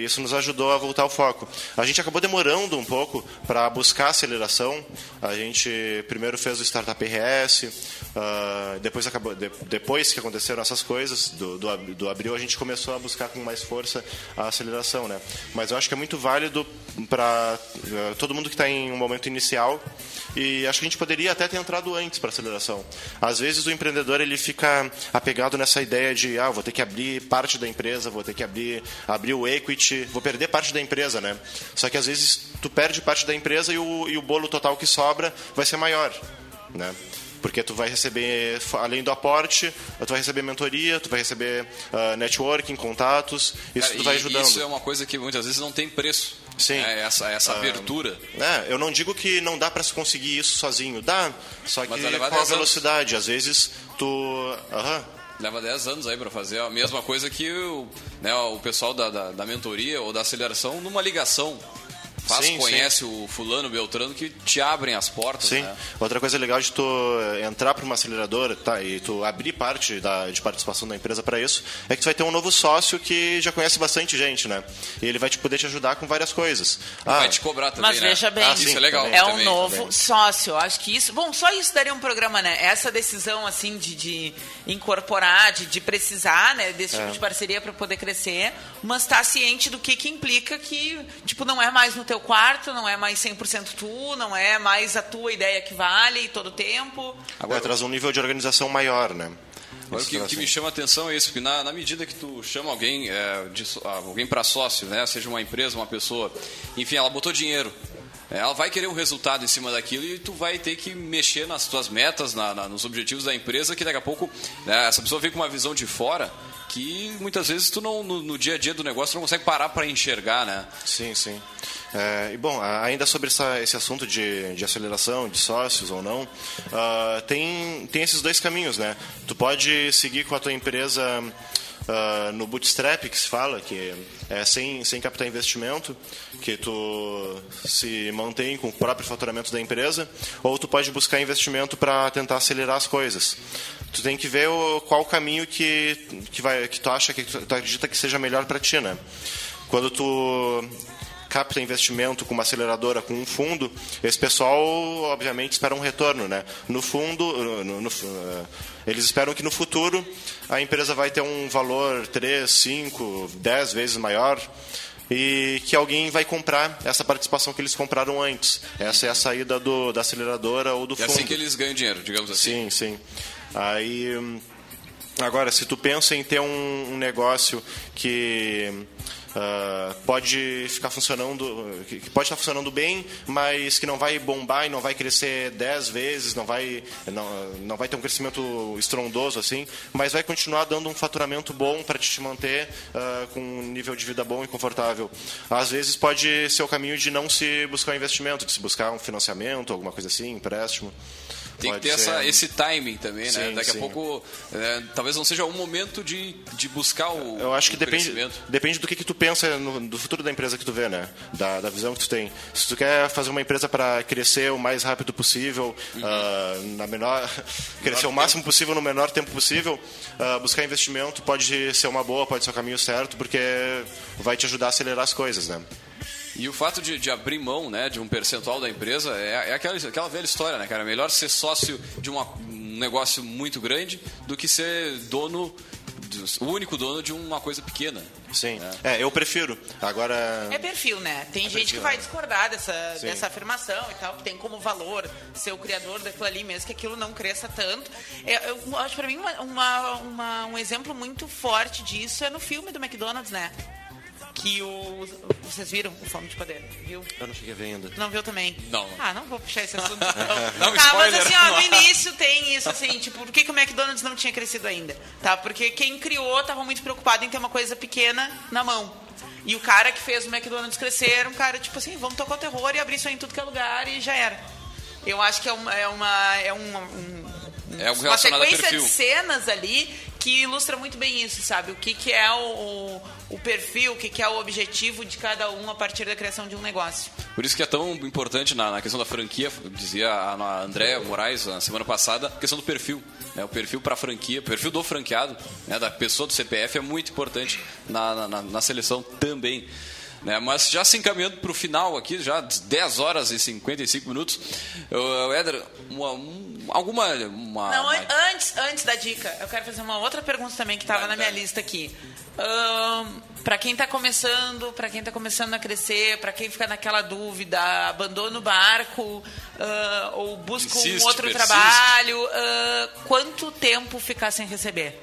isso nos ajudou a voltar ao foco. A gente acabou demorando um pouco para buscar aceleração. A gente primeiro fez o startup RS, ah, depois acabou de- depois que aconteceram essas coisas do, do, do abril a gente começou a buscar com mais força a aceleração, né? Mas eu acho que é muito válido para todo mundo que está em um momento inicial e acho que a gente poderia até ter entrado antes para aceleração. Às vezes o empreendedor ele fica apegado nessa ideia de ah, vou ter que abrir parte da empresa, vou ter que abrir abrir o equity, vou perder parte da empresa, né? Só que às vezes tu perde parte da empresa e o, e o bolo total que sobra vai ser maior, né? Porque tu vai receber, além do aporte, tu vai receber mentoria, tu vai receber ah, networking, contatos, isso Cara, tu vai ajudando. Isso é uma coisa que muitas vezes não tem preço. Sim. É essa essa Ah, abertura. É, eu não digo que não dá para se conseguir isso sozinho, dá. Só que com a 10 anos. velocidade, às vezes tu, aham, Leva 10 anos aí para fazer a mesma coisa que o, né, o pessoal da, da, da mentoria ou da aceleração numa ligação. Faz, Sim, conhece o fulano, beltrano, que te abrem as portas, Sim. né? Outra coisa legal de tu eh, entrar para uma aceleradora tá, e tu abrir parte da, de participação da empresa para isso é que tu vai ter um novo sócio que já conhece bastante gente, né? E ele vai te poder te ajudar com várias coisas. Ah, Vai te cobrar também, Mas né? veja bem, Ah, Isso sim, é legal. também. É um também. novo também. sócio. Acho que isso. Bom, só isso daria um programa, né? Essa decisão, assim, de, de incorporar, de, de precisar, né, desse É. tipo de parceria para poder crescer, mas estar ciente do que, que implica que, tipo, não é mais no teu quarto, não é mais 100% tu, não é mais a tua ideia que vale todo o tempo. Agora traz um nível de organização maior, né? Agora, o que, que me chama a atenção é isso, porque na, na medida que tu chama alguém, é, de ah, alguém para sócio, né, seja uma empresa, uma pessoa, enfim, ela botou dinheiro. É, Ela vai querer um resultado em cima daquilo e tu vai ter que mexer nas tuas metas, na- na- nos objetivos da empresa, que daqui a pouco né, essa pessoa vem com uma visão de fora que muitas vezes tu não, no, no dia a dia do negócio não consegue parar para enxergar, né? Sim, sim. É, e bom, ainda sobre essa- esse assunto de, de aceleração, de sócios ou não, ah, tem, tem esses dois caminhos, né? Tu pode seguir com a tua empresa ah, no bootstrap, que se fala, que é sem, sem captar investimento, que tu se mantém com o próprio faturamento da empresa, ou tu pode buscar investimento para tentar acelerar as coisas. Tu tem que ver o, qual o caminho que, que, vai, que tu acha, que tu, tu acredita que seja melhor para ti, né? Quando tu capta investimento com uma aceleradora, com um fundo, esse pessoal, obviamente, espera um retorno, né? No fundo, no- no- eh, eles esperam que no futuro a empresa vai ter um valor 3, 5, 10 vezes maior e que alguém vai comprar essa participação que eles compraram antes. Essa é a saída do, da aceleradora ou do É fundo. assim que eles ganham dinheiro, digamos assim. Sim, sim. Aí, hum, agora, se tu pensa em ter um, um negócio que ah, pode ficar funcionando, que pode estar funcionando bem, mas que não vai bombar e não vai crescer 10 vezes, não vai, não, não vai ter um crescimento estrondoso assim, mas vai continuar dando um faturamento bom para te manter ah, com um nível de vida bom e confortável. Às vezes pode ser o caminho de não se buscar um investimento, de se buscar um financiamento, alguma coisa assim, empréstimo. Tem que ter ser- essa, esse timing também, né? Sim, Daqui sim. a pouco, é, talvez não seja o momento de, de buscar o Eu acho que depende, depende do que, que tu pensa no, do futuro da empresa que tu vê, né? Da, da visão que tu tem. Se tu quer fazer uma empresa para crescer o mais rápido possível, Uhum. ah, na menor, crescer o máximo possível no menor tempo possível, ah, buscar investimento pode ser uma boa, pode ser o caminho certo, porque vai te ajudar a acelerar as coisas, né? E o fato de, de abrir mão né, de um percentual da empresa é, é aquela, aquela velha história, né, cara? É melhor ser sócio de uma- um negócio muito grande do que ser dono, o único dono de uma coisa pequena. Sim. É, eu prefiro. Agora. É perfil, né? Tem gente perfil, que vai né? discordar dessa, Sim. dessa afirmação e tal, que tem como valor ser o criador daquilo ali, mesmo que aquilo não cresça tanto. É, eu acho pra mim uma, uma- uma- um exemplo muito forte disso é no filme do McDonald's, né? Que o. Vocês viram o Fome de Poder? Viu? Eu não cheguei a ver ainda. Não viu também? Não. Ah, não vou puxar esse assunto. Um tá, mas spoiler. assim, ó, no início tem isso, assim, tipo, por que, que o McDonald's não tinha crescido ainda? Tá? Porque quem criou tava muito preocupado em ter uma coisa pequena na mão. E o cara que fez o McDonald's crescer era um cara, tipo assim, vamos tocar o terror e abrir isso aí em tudo que é lugar e já era. Eu acho que é uma. É, uma, é um, um- É algo uma relacionado a sequência de cenas ali que ilustra muito bem isso, sabe? O que, que é o, o perfil, o que, que é o objetivo de cada um a partir da criação de um negócio. Por isso que é tão importante na, na questão da franquia, dizia a, a André Moraes na semana passada, a questão do perfil. Né? O perfil para a franquia, o perfil do franqueado, né? da pessoa do CPF é muito importante na, na, na seleção também. Né? Mas já se encaminhando para o final aqui, já 10 horas e 55 minutos, Éder, uma, um, alguma. Uma, Não, uma... antes, antes da dica, eu quero fazer uma outra pergunta também que estava na minha lista aqui. Um, para quem está começando, para quem está começando a crescer, para quem fica naquela dúvida, abandona o barco uh, ou busca Insiste, um outro persiste. trabalho, uh, quanto tempo ficar sem receber?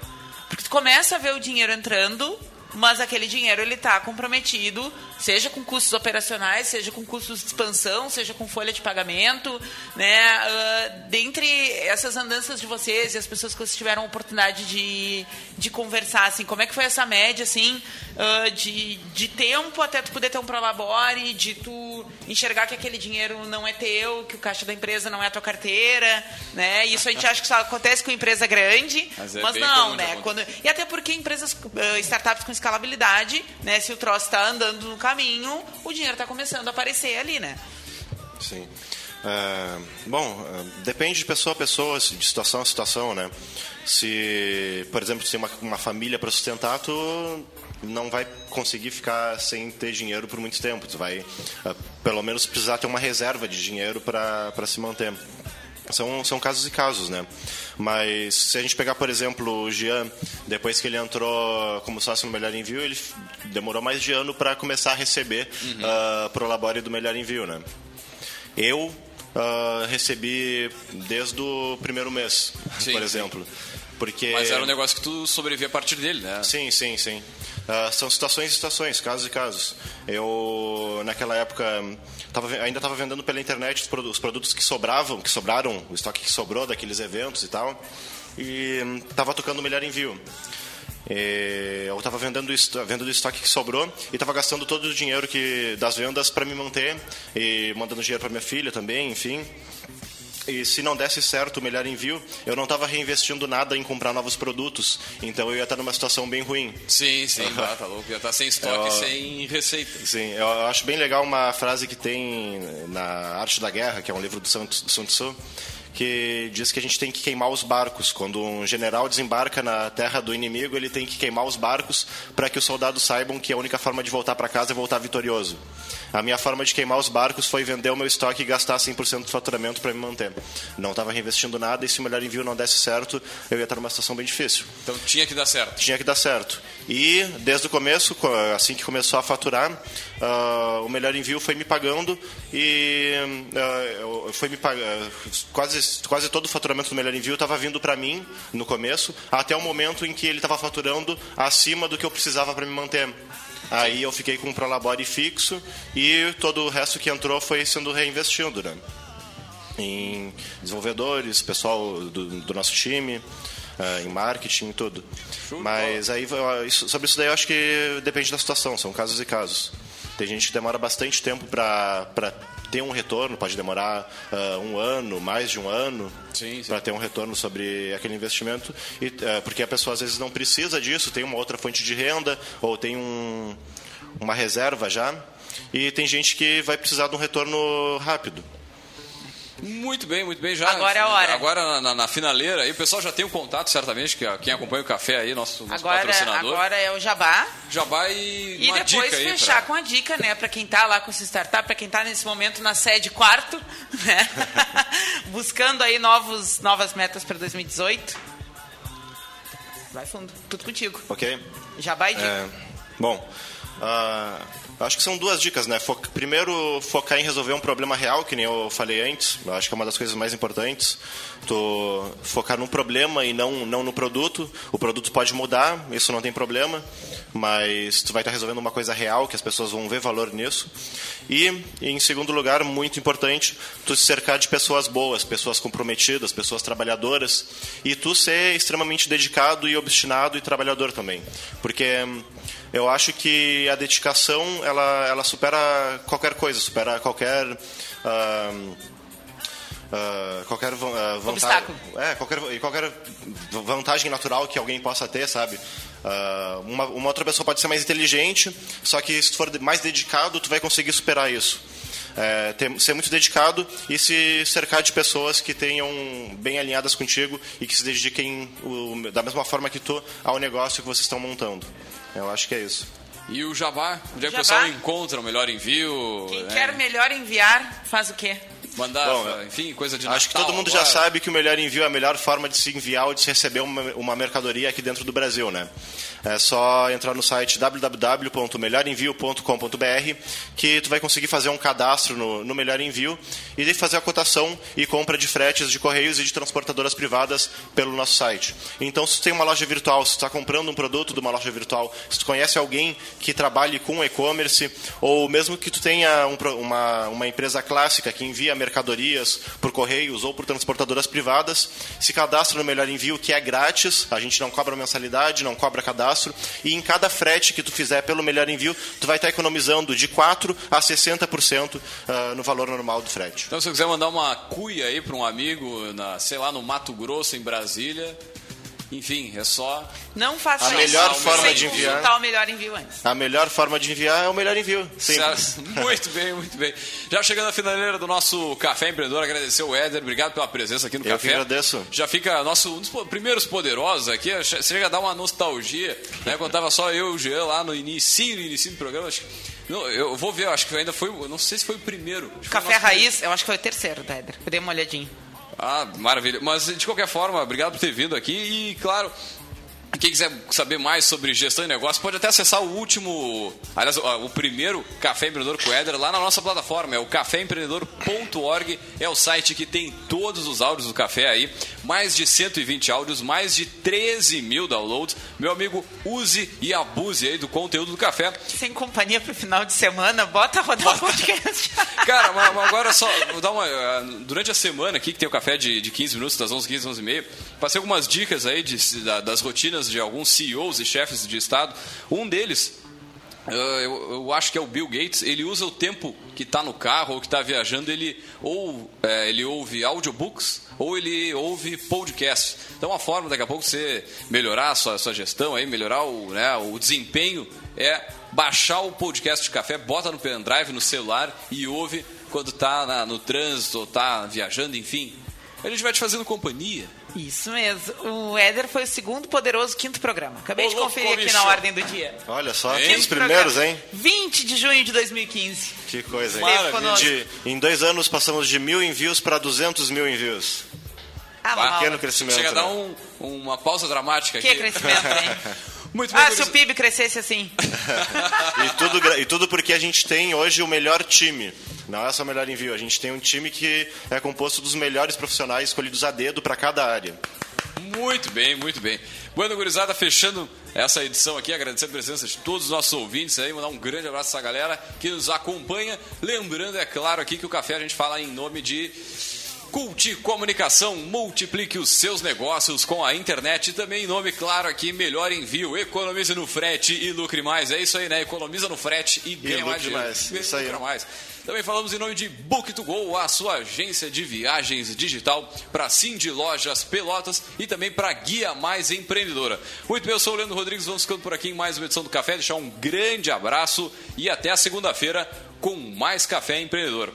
Porque tu começa a ver o dinheiro entrando, mas aquele dinheiro ele está comprometido, seja com custos operacionais, seja com custos de expansão, seja com folha de pagamento, né? Uh, dentre essas andanças de vocês e as pessoas que vocês tiveram a oportunidade de, de conversar, assim, como é que foi essa média, assim, uh, de, de tempo até tu poder ter um prolabore, de tu enxergar que aquele dinheiro não é teu, que o caixa da empresa não é a tua carteira, né? Isso a gente acha que só acontece com empresa grande, Mas mas, é bem não, né? acontecer. Quando, e até porque empresas, uh, startups com escalabilidade, né? Se o troço está andando no caminho, o dinheiro está começando a aparecer ali, né? Sim. É, bom, é, depende de pessoa a pessoa, de situação a situação, né? Se, por exemplo, tem uma, uma família para sustentar, tu não vai conseguir ficar sem ter dinheiro por muito tempo. Tu vai, é, pelo menos, precisar ter uma reserva de dinheiro para se manter. São, são casos e casos, né? Mas se a gente pegar, por exemplo, o Jean, depois que ele entrou como sócio no Melhor Envio, ele demorou mais de ano para começar a receber Uhum. para o Labore do Melhor Envio, né? Eu ah, recebi desde o primeiro mês, Sim, por sim. exemplo. Porque... Mas era um negócio que tu sobrevivia a partir dele, né? Sim, sim, sim. Ah, são situações e situações, casos e casos. Eu, naquela época, tava, ainda estava vendendo pela internet os produ- os produtos que sobravam, que sobraram, o estoque que sobrou daqueles eventos e tal. E estava tocando o melhor envio. E eu estava vendendo, o esto- vendendo o estoque que sobrou e estava gastando todo o dinheiro que, das vendas para me manter e mandando dinheiro para minha filha também, enfim. E se não desse certo o melhor envio, eu não estava reinvestindo nada em comprar novos produtos. Então eu ia estar numa situação bem ruim. Sim, sim, ah, tá louco. Já tá sem estoque, Eu- sem receita. Sim, eu acho bem legal uma frase que tem na Arte da Guerra, que é um livro do Sun Tzu, que diz que a gente tem que queimar os barcos. Quando um general desembarca na terra do inimigo, ele tem que queimar os barcos para que os soldados saibam que a única forma de voltar para casa é voltar vitorioso. A minha forma de queimar os barcos foi vender o meu estoque e gastar 100% do faturamento para me manter. Não estava reinvestindo nada e se o melhor envio não desse certo, eu ia estar numa situação bem difícil Então tinha que dar certo. tinha que dar certo. E desde o começo, co- assim que começou a faturar, ah, o melhor envio foi me pagando e eu- foi me pag- ah, quase quase todo o faturamento do melhor envio estava vindo para mim no começo, até o momento em que ele estava faturando acima do que eu precisava para me manter. Aí eu fiquei com um prolabore fixo e todo o resto que entrou foi sendo reinvestido, né? em desenvolvedores, pessoal do, do nosso time, eh, em marketing e tudo. Mas aí eu- isso- sobre isso daí eu acho que depende da situação, são casos e casos. Tem gente que demora bastante tempo para ter um retorno, pode demorar ah, um ano, mais de um ano, para ter um retorno sobre aquele investimento, e, eh, porque a pessoa às vezes não precisa disso, tem uma outra fonte de renda ou tem um, uma reserva já, e tem gente que vai precisar de um retorno rápido. Muito bem, muito bem. Já, Agora é a hora. Agora na, na- na finaleira aí, o pessoal já tem o contato, certamente, que quem acompanha o café aí, nosso, nosso Agora, patrocinador. agora é o jabá. Jabá e, E uma depois dica aí. fechar pra- com a dica, né? Pra quem tá lá com essa startup, pra quem tá nesse momento na sede quarto, né? Buscando aí novos, novas metas para 2018. Vai fundo, tudo contigo. Ok? Jabá e dica. É, bom, ah, acho que são duas dicas, né? Fo- primeiro, focar em resolver um problema real, que nem eu falei antes. Acho que é uma das coisas mais importantes. Tu focar no problema e não, não no produto. O produto pode mudar, isso não tem problema, mas tu vai estar resolvendo uma coisa real, que as pessoas vão ver valor nisso. E, em segundo lugar, muito importante, tu se cercar de pessoas boas, pessoas comprometidas, pessoas trabalhadoras, e tu ser extremamente dedicado e obstinado e trabalhador também. Porque hum, eu acho que a dedicação, ela, ela supera qualquer coisa, supera qualquer... ah, ah, qualquer van- ah, vantagem, é, qualquer, qualquer vantagem natural que alguém possa ter, sabe? Ah, uma, uma outra pessoa pode ser mais inteligente, só que se tu for mais dedicado, tu vai conseguir superar isso. É, ter- ser muito dedicado e se cercar de pessoas que tenham bem alinhadas contigo e que se dediquem o- da mesma forma que tu ao negócio que vocês estão montando. Eu acho que é isso. E o Jabá, onde é que o pessoal encontra o melhor envio? Quem né? quer melhor enviar, faz o quê? Mandar, Bom, enfim, coisa de Acho que Natal todo mundo agora. já sabe que o melhor envio é a melhor forma de se enviar ou de se receber uma, uma mercadoria aqui dentro do Brasil, né? É só entrar no site www.melhorenvio.com.br que tu vai conseguir fazer um cadastro no, no Melhor Envio e daí fazer a cotação e compra de fretes de correios e de transportadoras privadas pelo nosso site. Então, se tu tem uma loja virtual, se tu está comprando um produto de uma loja virtual, se tu conhece alguém que trabalhe com e-commerce ou mesmo que tu tenha um uma, uma empresa clássica que envia mercadorias por correios ou por transportadoras privadas, se cadastra no Melhor Envio, que é grátis, a gente não cobra mensalidade, não cobra cadastro, e em cada frete que tu fizer pelo Melhor Envio, tu vai estar economizando de 4 a 60% ah, no valor normal do frete. Então, se você quiser mandar uma cuia aí para um amigo, na, sei lá, no Mato Grosso, em Brasília, enfim, é só. Não faça A isso melhor sem forma de enviar- consultar o melhor envio antes. A melhor forma de enviar é o Melhor Envio. Simples. Certo. Muito bem, muito bem. Já chegando à finaleira do nosso Café Empreendedor, agradecer o Éder, obrigado pela presença aqui no Eu Café. que agradeço. Já fica nosso, um dos primeiros poderosos aqui, che- chega a dar uma nostalgia, né? Quando tava só eu e o Jean lá no início, no início do programa, acho que- não, eu vou ver, acho que ainda foi, eu não sei se foi o primeiro. Café Raiz, eu acho que foi o terceiro, Déder. Eu dei uma olhadinha. Ah, maravilha. Mas, de qualquer forma, obrigado por ter vindo aqui. E, claro, quem quiser saber mais sobre gestão e negócio, pode até acessar o último, aliás, o primeiro Café Empreendedor com Éder lá na nossa plataforma. É o caféempreendedor.org. É o site que tem todos os áudios do café aí. Mais de 120 áudios, mais de 13 mil downloads. Meu amigo, use e abuse aí do conteúdo do café. Sem companhia pro final de semana, bota rodar o podcast. Cara, mas, agora só, vou dar uma. ah, Durante a semana aqui, que tem o café de, de 15 minutos, das 11, 15, 11 e meia, passei algumas dicas aí de- da- das rotinas de alguns CEOs e chefes de Estado. Um deles. ah, Eu, eu acho que é o Bill Gates. Ele usa o tempo que está no carro ou que está viajando, ele ou é, ele ouve audiobooks ou ele ouve podcast. Então, uma forma daqui a pouco você melhorar a sua, sua gestão, aí, melhorar o, né, o desempenho é baixar o podcast de café, bota no pendrive, no celular e ouve quando tá na- no trânsito, ou tá viajando, enfim. A gente vai te fazendo companhia. Isso mesmo. O Éder foi o segundo poderoso quinto programa. Acabei Ô, de louco, conferir aqui bicho. na ordem do dia. Olha só, que os Quinto primeiros, programa. hein? 20 de junho de 2015. Que coisa, hein? De- em dois anos passamos de mil envios para 200 mil envios. Ah, mal. Pequeno crescimento. Chega a dar né? um- uma pausa dramática Que aqui. crescimento, hein? Muito bem, Ah, se o. PIB crescesse assim. E tudo, e tudo porque a gente tem hoje o melhor time. Não é só o melhor envio, a gente tem um time que é composto dos melhores profissionais escolhidos a dedo para cada área. Muito bem, muito bem. Bueno, gurizada, fechando essa edição aqui, agradecendo a presença de todos os nossos ouvintes aí, mandar um grande abraço a essa galera que nos acompanha. Lembrando, é claro, aqui que o café a gente fala em nome de Culti Comunicação, multiplique os seus negócios com a internet e também em nome, claro, aqui, melhor envio, economize no frete e lucre mais. É isso aí, né? Economiza no frete e ganha mais lucre dinheiro. mais. E Isso aí. lucra mais. Também falamos em nome de Book2Go, a sua agência de viagens digital para Cindy Lojas Pelotas e também para Guia Mais Empreendedora. Muito bem, eu sou o Leandro Rodrigues, vamos ficando por aqui em mais uma edição do Café. Deixar um grande abraço e até a segunda-feira com mais Café Empreendedor.